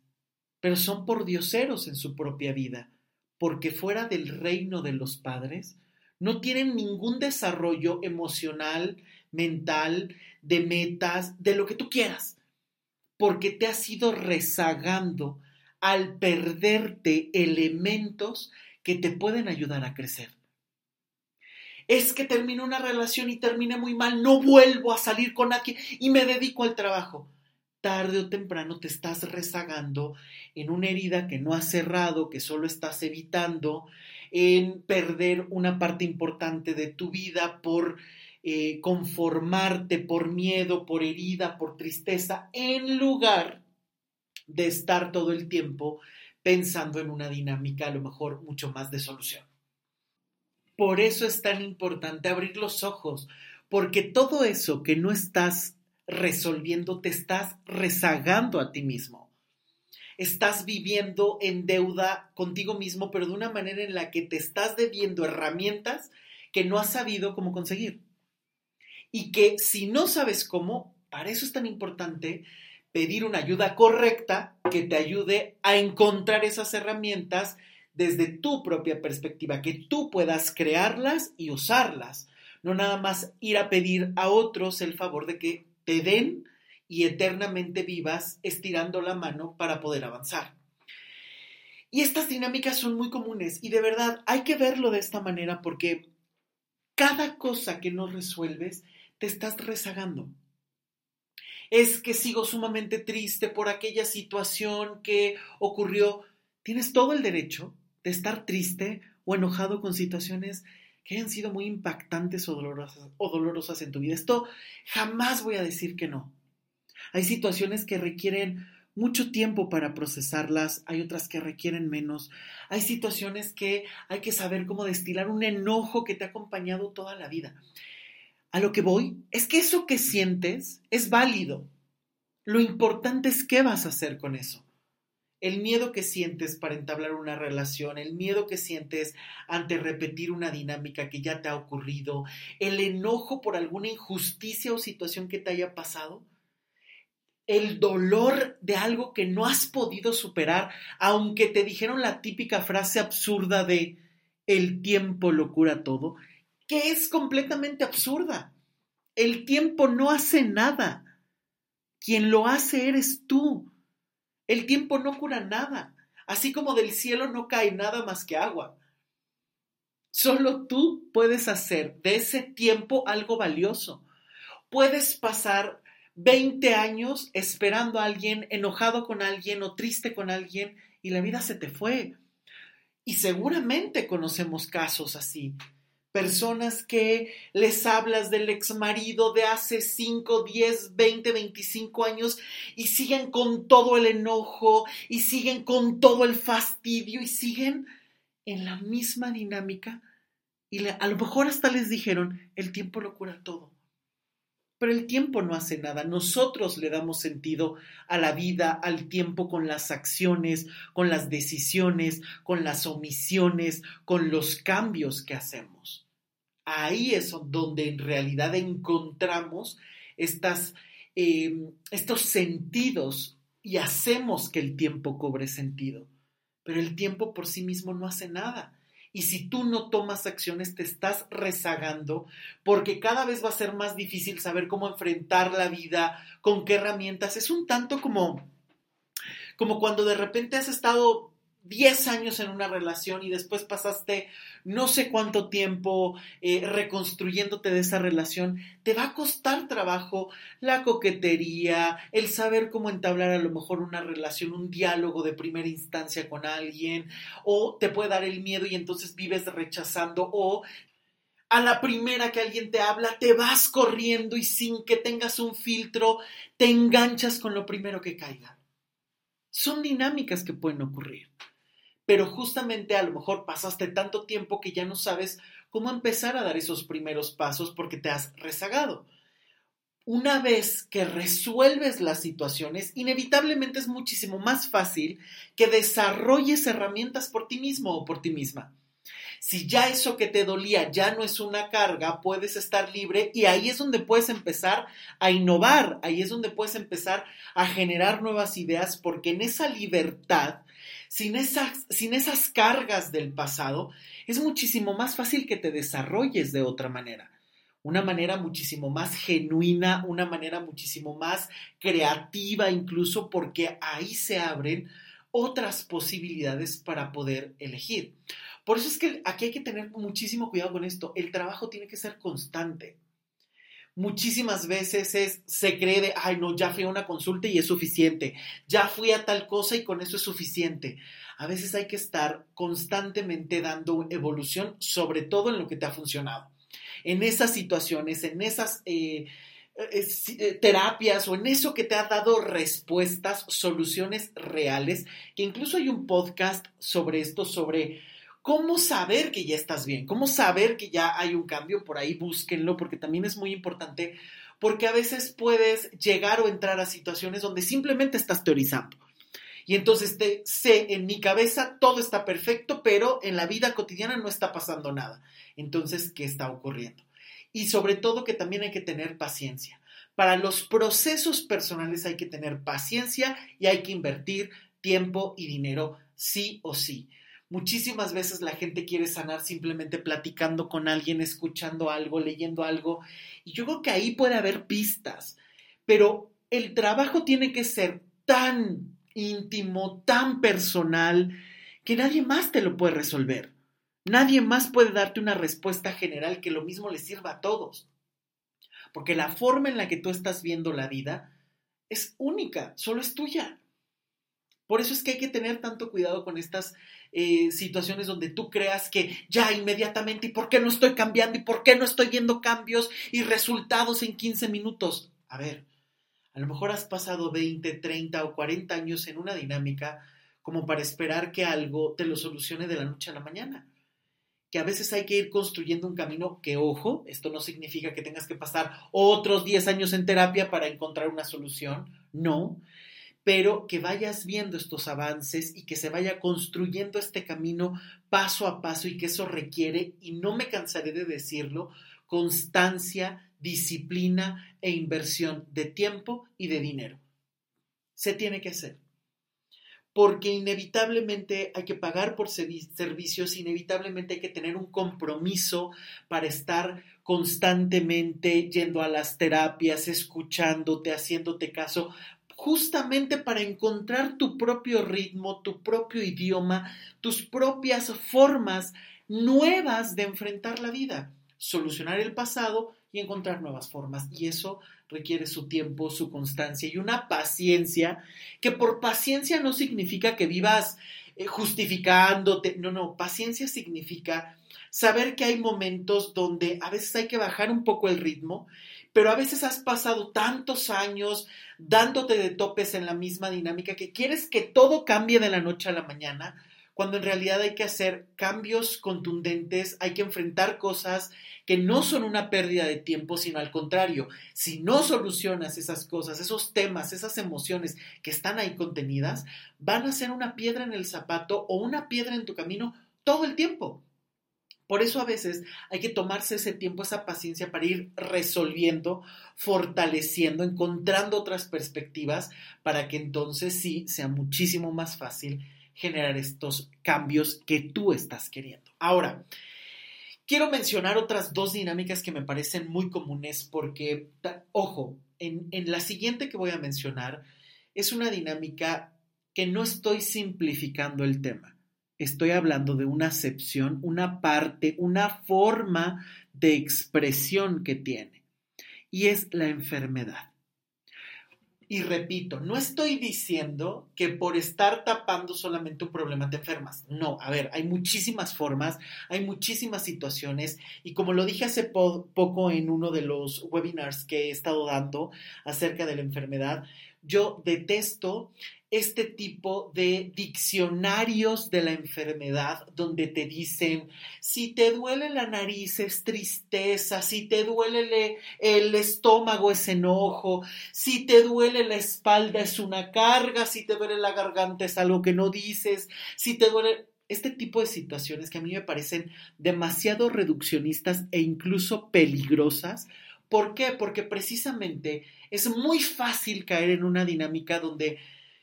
pero son por dioseros en su propia vida, porque fuera del reino de los padres no tienen ningún desarrollo emocional, mental, de metas, de lo que tú quieras, porque te has ido rezagando al perderte elementos que te pueden ayudar a crecer. Es que termino una relación y terminé muy mal, no vuelvo a salir con nadie y me dedico al trabajo tarde o temprano te estás rezagando en una herida que no has cerrado, que solo estás evitando, en perder una parte importante de tu vida por eh, conformarte, por miedo, por herida, por tristeza, en lugar de estar todo el tiempo pensando en una dinámica a lo mejor mucho más de solución. Por eso es tan importante abrir los ojos, porque todo eso que no estás resolviendo, te estás rezagando a ti mismo. Estás viviendo en deuda contigo mismo, pero de una manera en la que te estás debiendo herramientas que no has sabido cómo conseguir. y que si no sabes cómo, para eso es tan importante pedir una ayuda correcta que te ayude a encontrar esas herramientas desde tu propia perspectiva, que tú puedas crearlas y usarlas, no nada más ir a pedir a otros el favor de que te den y eternamente vivas estirando la mano para poder avanzar. Y estas dinámicas son muy comunes y de verdad hay que verlo de esta manera porque cada cosa que no resuelves te estás rezagando. Es que sigo sumamente triste por aquella situación que ocurrió. Tienes todo el derecho de estar triste o enojado con situaciones que hayan sido muy impactantes o dolorosas, o dolorosas en tu vida. Esto jamás voy a decir que no. Hay situaciones que requieren mucho tiempo para procesarlas, hay otras que requieren menos, hay situaciones que hay que saber cómo destilar un enojo que te ha acompañado toda la vida. A lo que voy es que eso que sientes es válido. Lo importante es qué vas a hacer con eso. El miedo que sientes para entablar una relación, el miedo que sientes ante repetir una dinámica que ya te ha ocurrido, el enojo por alguna injusticia o situación que te haya pasado, el dolor de algo que no has podido superar, aunque te dijeron la típica frase absurda de el tiempo lo cura todo, que es completamente absurda. El tiempo no hace nada. Quien lo hace eres tú. El tiempo no cura nada, así como del cielo no cae nada más que agua. Solo tú puedes hacer de ese tiempo algo valioso. Puedes pasar 20 años esperando a alguien, enojado con alguien o triste con alguien y la vida se te fue. Y seguramente conocemos casos así. Personas que les hablas del ex marido de hace 5, 10, 20, 25 años y siguen con todo el enojo y siguen con todo el fastidio y siguen en la misma dinámica y a lo mejor hasta les dijeron, el tiempo lo cura todo. Pero el tiempo no hace nada. Nosotros le damos sentido a la vida, al tiempo con las acciones, con las decisiones, con las omisiones, con los cambios que hacemos. Ahí es donde en realidad encontramos estas, em, estos sentidos y hacemos que el tiempo cobre sentido. Pero el tiempo por sí mismo no hace nada. Y si tú no tomas acciones, te estás rezagando porque cada vez va a ser más difícil saber cómo enfrentar la vida, con qué herramientas. Es un tanto como, como cuando de repente has estado 10 años en una relación y después pasaste no sé cuánto tiempo eh, reconstruyéndote de esa relación, te va a costar trabajo la coquetería, el saber cómo entablar a lo mejor una relación, un diálogo de primera instancia con alguien, o te puede dar el miedo y entonces vives rechazando, o a la primera que alguien te habla, te vas corriendo y sin que tengas un filtro, te enganchas con lo primero que caiga. Son dinámicas que pueden ocurrir pero justamente a lo mejor pasaste tanto tiempo que ya no sabes cómo empezar a dar esos primeros pasos porque te has rezagado. Una vez que resuelves las situaciones, inevitablemente es muchísimo más fácil que desarrolles herramientas por ti mismo o por ti misma. Si ya eso que te dolía ya no es una carga, puedes estar libre y ahí es donde puedes empezar a innovar, ahí es donde puedes empezar a generar nuevas ideas porque en esa libertad sin esas, sin esas cargas del pasado, es muchísimo más fácil que te desarrolles de otra manera. Una manera muchísimo más genuina, una manera muchísimo más creativa, incluso porque ahí se abren otras posibilidades para poder elegir. Por eso es que aquí hay que tener muchísimo cuidado con esto. El trabajo tiene que ser constante muchísimas veces es, se cree de, ay, no, ya fui a una consulta y es suficiente, ya fui a tal cosa y con eso es suficiente. A veces hay que estar constantemente dando evolución, sobre todo en lo que te ha funcionado. En esas situaciones, en esas eh, eh, eh, terapias o en eso que te ha dado respuestas, soluciones reales, que incluso hay un podcast sobre esto, sobre ¿Cómo saber que ya estás bien? ¿Cómo saber que ya hay un cambio? Por ahí búsquenlo porque también es muy importante porque a veces puedes llegar o entrar a situaciones donde simplemente estás teorizando. Y entonces te, sé, en mi cabeza todo está perfecto, pero en la vida cotidiana no está pasando nada. Entonces, ¿qué está ocurriendo? y sobre todo que también hay que tener paciencia. Para los procesos personales hay que tener paciencia y hay que invertir tiempo y dinero sí o sí. Muchísimas veces la gente quiere sanar simplemente platicando con alguien, escuchando algo, leyendo algo. Y yo creo que ahí puede haber pistas. Pero el trabajo tiene que ser tan íntimo, tan personal, que nadie más te lo puede resolver. Nadie más puede darte una respuesta general que lo mismo le sirva a todos. Porque la forma en la que tú estás viendo la vida es única, solo es tuya. Por eso es que hay que tener tanto cuidado con estas eh, situaciones donde tú creas que ya inmediatamente, ¿y por qué no estoy cambiando? ¿Y por qué no estoy viendo cambios y resultados en 15 minutos? A ver, a lo mejor has pasado 20, 30 o 40 años en una dinámica como para esperar que algo te lo solucione de la noche a la mañana. Que a veces hay que ir construyendo un camino que, ojo, esto no significa que tengas que pasar otros 10 años en terapia para encontrar una solución, no, pero que vayas viendo estos avances y que se vaya construyendo este camino paso a paso y que eso requiere, y no me cansaré de decirlo, constancia, disciplina e inversión de tiempo y de dinero. Se tiene que hacer. Porque inevitablemente hay que pagar por servicios, inevitablemente hay que tener un compromiso para estar constantemente yendo a las terapias, escuchándote, haciéndote caso, justamente para encontrar tu propio ritmo, tu propio idioma, tus propias formas nuevas de enfrentar la vida, solucionar el pasado y encontrar nuevas formas. Y eso requiere su tiempo, su constancia y una paciencia, que por paciencia no significa que vivas eh, justificándote, no, no, paciencia significa saber que hay momentos donde a veces hay que bajar un poco el ritmo pero a veces has pasado tantos años dándote de topes en la misma dinámica que quieres que todo cambie de la noche a la mañana, cuando en realidad hay que hacer cambios contundentes, hay que enfrentar cosas que no son una pérdida de tiempo, sino al contrario, si no solucionas esas cosas, esos temas, esas emociones que están ahí contenidas, van a ser una piedra en el zapato o una piedra en tu camino todo el tiempo. Por eso a veces hay que tomarse ese tiempo, esa paciencia para ir resolviendo, fortaleciendo, encontrando otras perspectivas para que entonces sí sea muchísimo más fácil generar estos cambios que tú estás queriendo. Ahora, quiero mencionar otras dos dinámicas que me parecen muy comunes porque, ojo, en, la siguiente que voy a mencionar es una dinámica que no estoy simplificando el tema estoy hablando de una acepción, una parte, una forma de expresión que tiene. Y es la enfermedad. Y repito, no estoy diciendo que por estar tapando solamente un problema te enfermas. No, a ver, hay muchísimas formas, hay muchísimas situaciones y como lo dije hace poco en uno de los webinars que he estado dando acerca de la enfermedad, yo detesto este tipo de diccionarios de la enfermedad donde te dicen, si te duele la nariz es tristeza, si te duele el estómago es enojo, si te duele la espalda es una carga, si te duele la garganta es algo que no dices, si te duele este tipo de situaciones que a mí me parecen demasiado reduccionistas e incluso peligrosas. ¿Por qué? Porque precisamente es muy fácil caer en una dinámica donde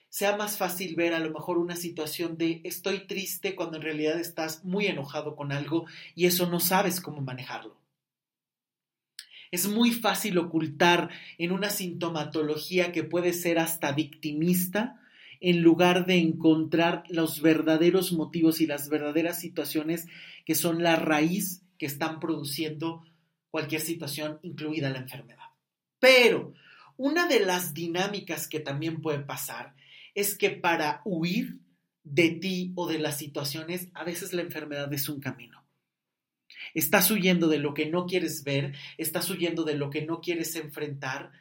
sea más fácil ver a lo mejor una situación de estoy triste cuando en realidad estás muy enojado con algo y eso no sabes cómo manejarlo. Es muy fácil ocultar en una sintomatología que puede ser hasta victimista en lugar de encontrar los verdaderos motivos y las verdaderas situaciones que son la raíz que están produciendo cualquier situación, incluida la enfermedad. Pero una de las dinámicas que también puede pasar es que para huir de ti o de las situaciones, a veces la enfermedad es un camino. Estás huyendo de lo que no quieres ver, estás huyendo de lo que no quieres enfrentar,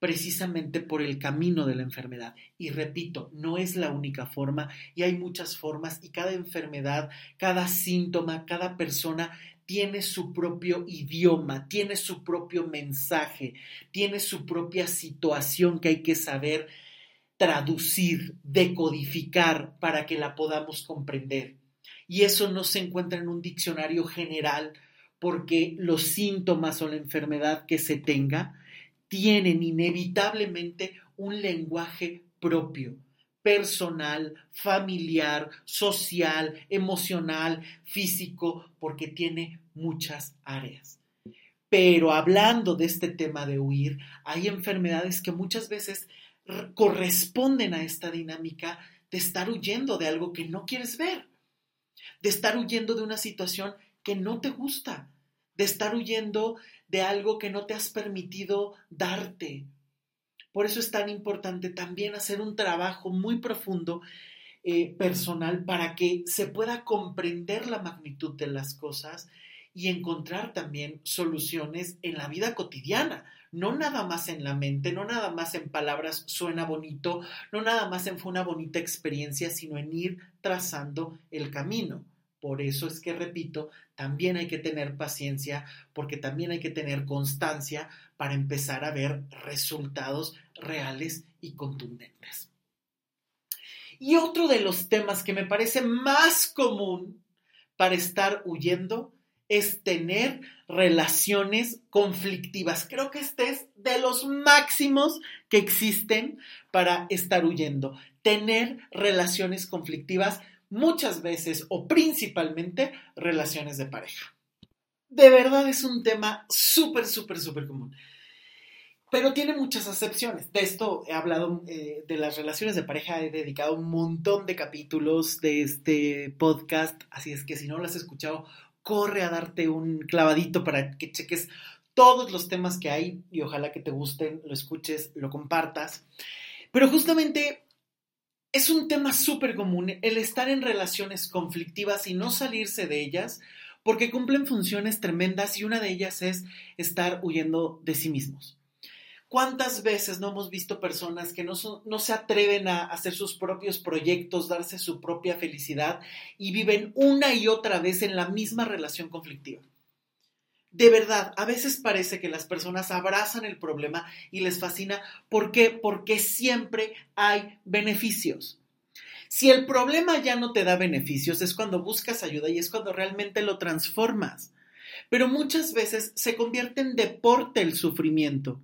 precisamente por el camino de la enfermedad. Y repito, no es la única forma y hay muchas formas y cada enfermedad, cada síntoma, cada persona tiene su propio idioma, tiene su propio mensaje, tiene su propia situación que hay que saber traducir, decodificar para que la podamos comprender. Y eso no se encuentra en un diccionario general porque los síntomas o la enfermedad que se tenga tienen inevitablemente un lenguaje propio, personal, familiar, social, emocional, físico, porque tiene muchas áreas. Pero hablando de este tema de huir, hay enfermedades que muchas veces corresponden a esta dinámica de estar huyendo de algo que no quieres ver, de estar huyendo de una situación que no te gusta, de estar huyendo de algo que no te has permitido darte. Por eso es tan importante también hacer un trabajo muy profundo eh, personal para que se pueda comprender la magnitud de las cosas y encontrar también soluciones en la vida cotidiana, no nada más en la mente, no nada más en palabras suena bonito, no nada más en fue una bonita experiencia, sino en ir trazando el camino. Por eso es que, repito, también hay que tener paciencia, porque también hay que tener constancia para empezar a ver resultados reales y contundentes. Y otro de los temas que me parece más común para estar huyendo es tener relaciones conflictivas. Creo que este es de los máximos que existen para estar huyendo. Tener relaciones conflictivas muchas veces o principalmente relaciones de pareja. De verdad es un tema súper, súper, súper común. Pero tiene muchas excepciones. De esto he hablado, eh, de las relaciones de pareja, he dedicado un montón de capítulos de este podcast, así es que si no lo has escuchado, corre a darte un clavadito para que cheques todos los temas que hay y ojalá que te gusten, lo escuches, lo compartas. Pero justamente es un tema súper común el estar en relaciones conflictivas y no salirse de ellas porque cumplen funciones tremendas y una de ellas es estar huyendo de sí mismos. ¿Cuántas veces no hemos visto personas que no, se atreven a hacer sus propios proyectos, darse su propia felicidad y viven una y otra vez en la misma relación conflictiva? de verdad, a veces parece que las personas abrazan el problema y les fascina. ¿Por qué? Porque siempre hay beneficios. Si el problema ya no te da beneficios, es cuando buscas ayuda y es cuando realmente lo transformas. Pero muchas veces se convierte en deporte el sufrimiento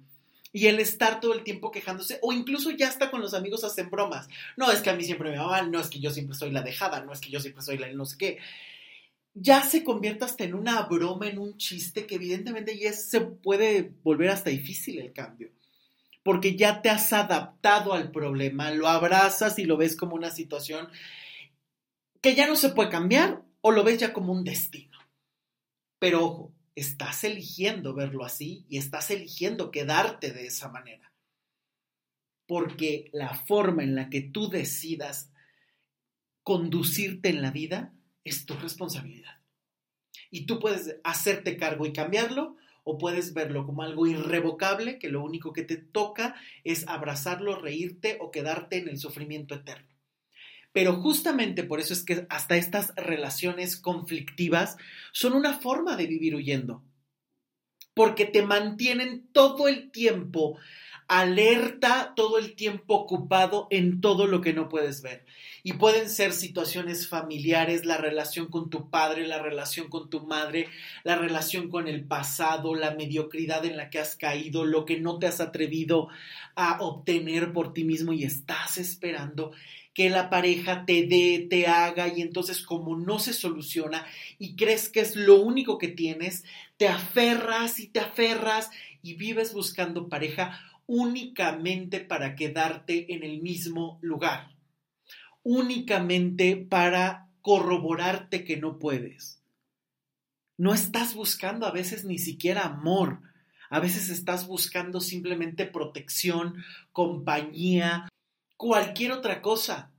y el estar todo el tiempo quejándose, o incluso ya está con los amigos hacen bromas. No es que a mí siempre me va mal, no es que yo siempre soy la dejada, no es que yo siempre soy la no sé qué ya se convierte hasta en una broma, en un chiste, que evidentemente ya se puede volver hasta difícil el cambio, porque ya te has adaptado al problema, lo abrazas y lo ves como una situación que ya no se puede cambiar o lo ves ya como un destino. Pero ojo, estás eligiendo verlo así y estás eligiendo quedarte de esa manera. Porque la forma en la que tú decidas conducirte en la vida es tu responsabilidad. Y tú puedes hacerte cargo y cambiarlo o puedes verlo como algo irrevocable, que lo único que te toca es abrazarlo, reírte o quedarte en el sufrimiento eterno. Pero justamente por eso es que hasta estas relaciones conflictivas son una forma de vivir huyendo, porque te mantienen todo el tiempo alerta, todo el tiempo ocupado en todo lo que no puedes ver. Y pueden ser situaciones familiares, la relación con tu padre, la relación con tu madre, la relación con el pasado, la mediocridad en la que has caído, lo que no te has atrevido a obtener por ti mismo y estás esperando que la pareja te dé, te haga y entonces como no se soluciona y crees que es lo único que tienes, te aferras y te aferras y vives buscando pareja únicamente para quedarte en el mismo lugar únicamente para corroborarte que no puedes. No estás buscando a veces ni siquiera amor, a veces estás buscando simplemente protección, compañía, cualquier otra cosa,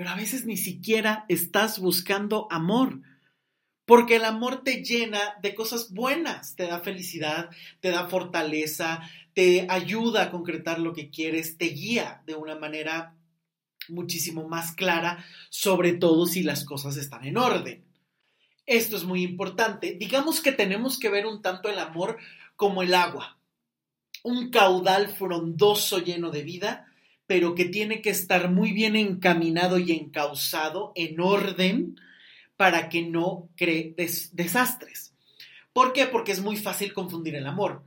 pero a veces ni siquiera estás buscando amor. Porque el amor te llena de cosas buenas, te da felicidad, te da fortaleza, te ayuda a concretar lo que quieres, te guía de una manera muchísimo más clara, sobre todo si las cosas están en orden. Esto es muy importante. Digamos que tenemos que ver un tanto el amor como el agua, un caudal frondoso lleno de vida, pero que tiene que estar muy bien encaminado y encauzado en orden para que no cree desastres. ¿Por qué? Porque es muy fácil confundir el amor.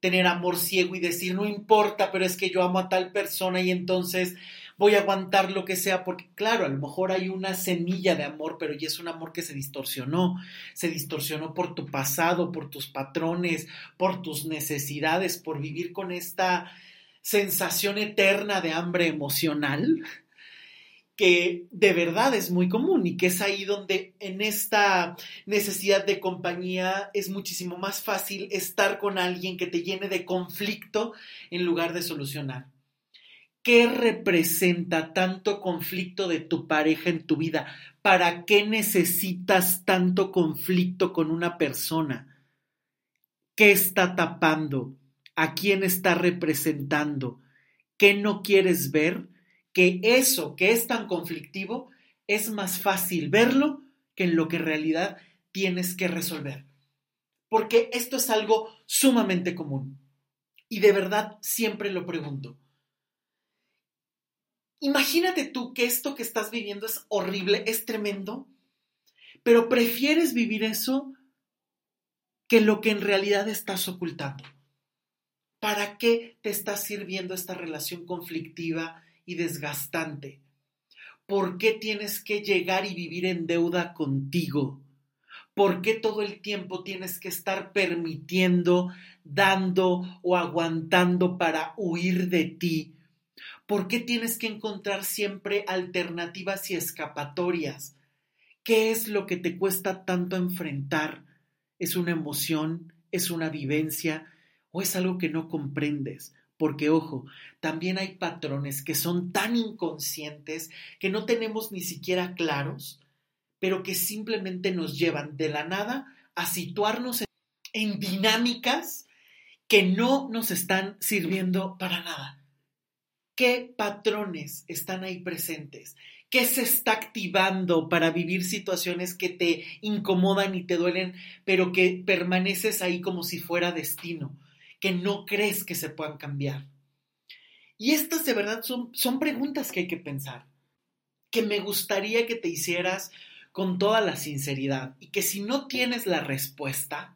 Tener amor ciego y decir, no importa, pero es que yo amo a tal persona y entonces voy a aguantar lo que sea, porque claro, a lo mejor hay una semilla de amor, pero ya es un amor que se distorsionó, se distorsionó por tu pasado, por tus patrones, por tus necesidades, por vivir con esta sensación eterna de hambre emocional que de verdad es muy común y que es ahí donde en esta necesidad de compañía es muchísimo más fácil estar con alguien que te llene de conflicto en lugar de solucionar. ¿Qué representa tanto conflicto de tu pareja en tu vida? ¿Para qué necesitas tanto conflicto con una persona? ¿Qué está tapando? ¿A quién está representando? ¿Qué no quieres ver? Que eso que es tan conflictivo es más fácil verlo que en lo que en realidad tienes que resolver. Porque esto es algo sumamente común. Y de verdad siempre lo pregunto. Imagínate tú que esto que estás viviendo es horrible, es tremendo, pero prefieres vivir eso que lo que en realidad estás ocultando. ¿Para qué te está sirviendo esta relación conflictiva y desgastante? ¿Por qué tienes que llegar y vivir en deuda contigo? ¿Por qué todo el tiempo tienes que estar permitiendo, dando o aguantando para huir de ti? ¿Por qué tienes que encontrar siempre alternativas y escapatorias? ¿Qué es lo que te cuesta tanto enfrentar? ¿Es una emoción? ¿Es una vivencia? ¿O es algo que no comprendes? Porque, ojo, también hay patrones que son tan inconscientes que no tenemos ni siquiera claros, pero que simplemente nos llevan de la nada a situarnos en, dinámicas que no nos están sirviendo para nada qué patrones están ahí presentes, qué se está activando para vivir situaciones que te incomodan y te duelen, pero que permaneces ahí como si fuera destino, que no crees que se puedan cambiar. Y estas de verdad son, son preguntas que hay que pensar, que me gustaría que te hicieras con toda la sinceridad y que si no tienes la respuesta,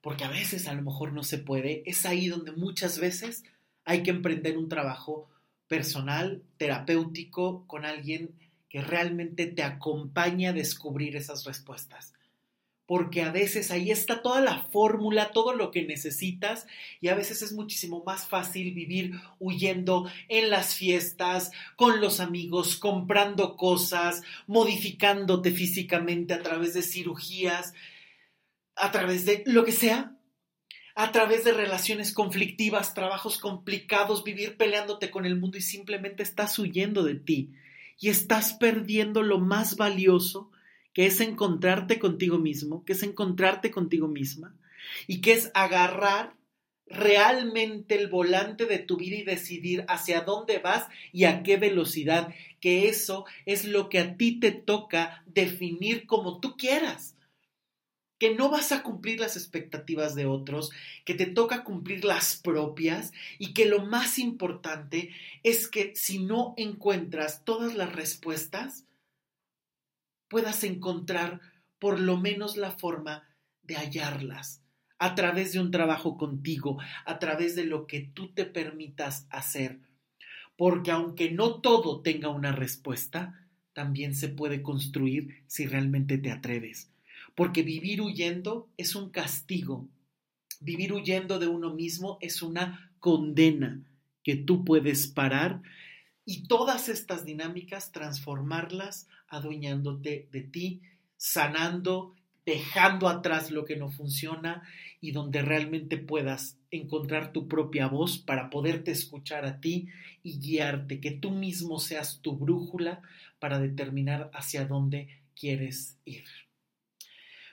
porque a veces a lo mejor no se puede, es ahí donde muchas veces hay que emprender un trabajo personal, terapéutico, con alguien que realmente te acompañe a descubrir esas respuestas. Porque a veces ahí está toda la fórmula, todo lo que necesitas y a veces es muchísimo más fácil vivir huyendo en las fiestas, con los amigos, comprando cosas, modificándote físicamente a través de cirugías, a través de lo que sea, a través de relaciones conflictivas, trabajos complicados, vivir peleándote con el mundo y simplemente estás huyendo de ti. Y estás perdiendo lo más valioso que es encontrarte contigo mismo, que es encontrarte contigo misma y que es agarrar realmente el volante de tu vida y decidir hacia dónde vas y a qué velocidad, que eso es lo que a ti te toca definir como tú quieras. Que no vas a cumplir las expectativas de otros, que te toca cumplir las propias y que lo más importante es que si no encuentras todas las respuestas, puedas encontrar por lo menos la forma de hallarlas a través de un trabajo contigo, a través de lo que tú te permitas hacer. Porque aunque no todo tenga una respuesta, también se puede construir si realmente te atreves porque vivir huyendo es un castigo. Vivir huyendo de uno mismo es una condena que tú puedes parar y todas estas dinámicas transformarlas adueñándote de ti, sanando, dejando atrás lo que no funciona y donde realmente puedas encontrar tu propia voz para poderte escuchar a ti y guiarte, que tú mismo seas tu brújula para determinar hacia dónde quieres ir.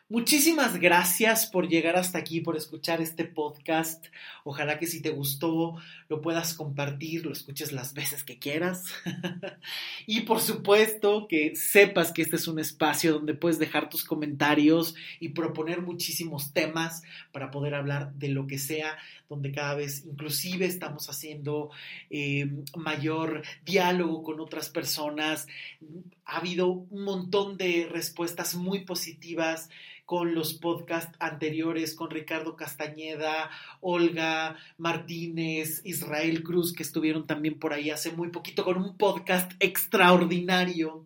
Muchísimas gracias por llegar hasta aquí, por escuchar este podcast. Ojalá que si te gustó lo puedas compartir, lo escuches las veces que quieras. y por supuesto que sepas que este es un espacio donde puedes dejar tus comentarios y proponer muchísimos temas para poder hablar de lo que sea, donde cada vez inclusive estamos haciendo eh, mayor diálogo con otras personas. Ha habido un montón de respuestas muy positivas con los podcasts anteriores, con Ricardo Castañeda, Olga Martínez, Israel Cruz, que estuvieron también por ahí hace muy poquito con un podcast extraordinario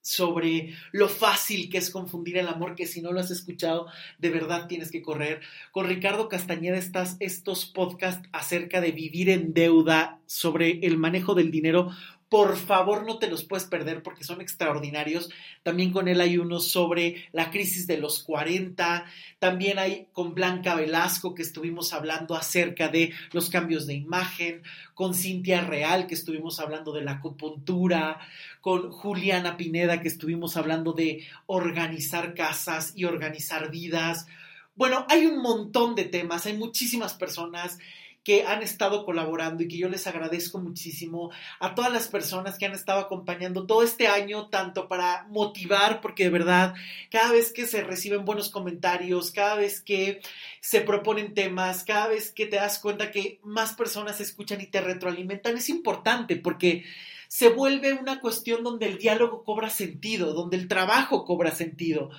sobre lo fácil que es confundir el amor, que si no lo has escuchado, de verdad tienes que correr. Con Ricardo Castañeda estás estos podcasts acerca de vivir en deuda, sobre el manejo del dinero, por favor, no te los puedes perder porque son extraordinarios. También con él hay uno sobre la crisis de los 40. También hay con Blanca Velasco que estuvimos hablando acerca de los cambios de imagen. Con Cintia Real que estuvimos hablando de la acupuntura. Con Juliana Pineda que estuvimos hablando de organizar casas y organizar vidas. Bueno, hay un montón de temas, hay muchísimas personas que han estado colaborando y que yo les agradezco muchísimo a todas las personas que han estado acompañando todo este año, tanto para motivar, porque de verdad, cada vez que se reciben buenos comentarios, cada vez que se proponen temas, cada vez que te das cuenta que más personas escuchan y te retroalimentan, es importante porque se vuelve una cuestión donde el diálogo cobra sentido, donde el trabajo cobra sentido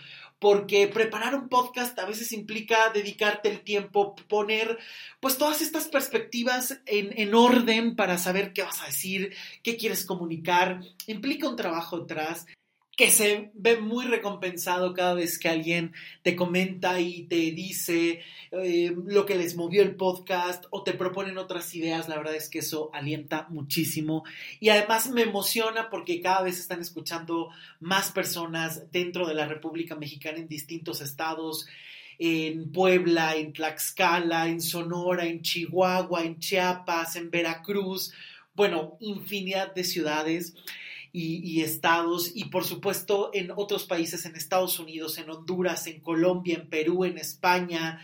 porque preparar un podcast a veces implica dedicarte el tiempo, poner pues todas estas perspectivas en, en, orden para saber qué vas a decir, qué quieres comunicar, implica un trabajo detrás que se ve muy recompensado cada vez que alguien te comenta y te dice eh, lo que les movió el podcast o te proponen otras ideas. La verdad es que eso alienta muchísimo y además me emociona porque cada vez están escuchando más personas dentro de la República Mexicana en distintos estados en Puebla, en Tlaxcala, en Sonora, en Chihuahua, en Chiapas, en Veracruz, bueno, infinidad de ciudades y, estados y por supuesto en otros países, en Estados Unidos, en Honduras, en Colombia, en Perú, en España,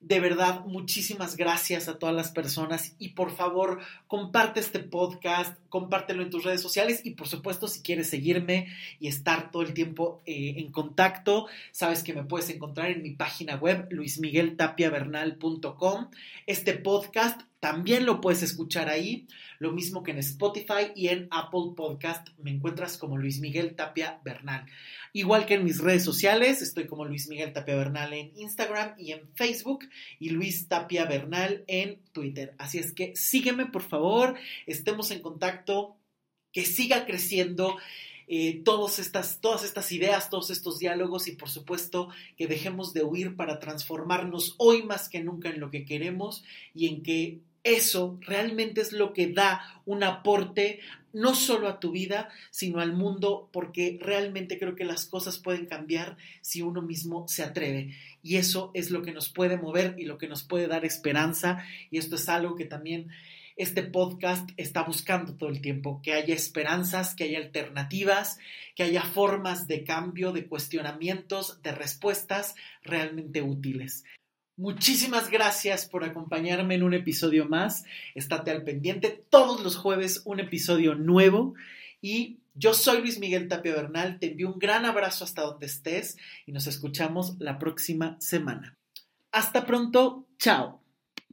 de verdad, muchísimas gracias a todas las personas y por favor comparte este podcast, compártelo en tus redes sociales y por supuesto si quieres seguirme y estar todo el tiempo eh, en contacto, sabes que me puedes encontrar en mi página web luismigueltapiavernal.com. Este podcast también lo puedes escuchar ahí, lo mismo que en Spotify y en Apple Podcast me encuentras como Luis Miguel Tapia Bernal. Igual que en mis redes sociales, estoy como Luis Miguel Tapia Bernal en Instagram y en Facebook y Luis Tapia Bernal en Twitter. Así es que sígueme por favor, estemos en contacto, que siga creciendo. Eh, todas, estas, todas estas ideas, todos estos diálogos y por supuesto que dejemos de huir para transformarnos hoy más que nunca en lo que queremos y en que eso realmente es lo que da un aporte no solo a tu vida, sino al mundo, porque realmente creo que las cosas pueden cambiar si uno mismo se atreve. Y eso es lo que nos puede mover y lo que nos puede dar esperanza. Y esto es algo que también este podcast está buscando todo el tiempo, que haya esperanzas, que haya alternativas, que haya formas de cambio, de cuestionamientos, de respuestas realmente útiles. Muchísimas gracias por acompañarme en un episodio más. Estate al pendiente. Todos los jueves un episodio nuevo. Y yo soy Luis Miguel Tapia Bernal. Te envío un gran abrazo hasta donde estés y nos escuchamos la próxima semana. Hasta pronto. Chao.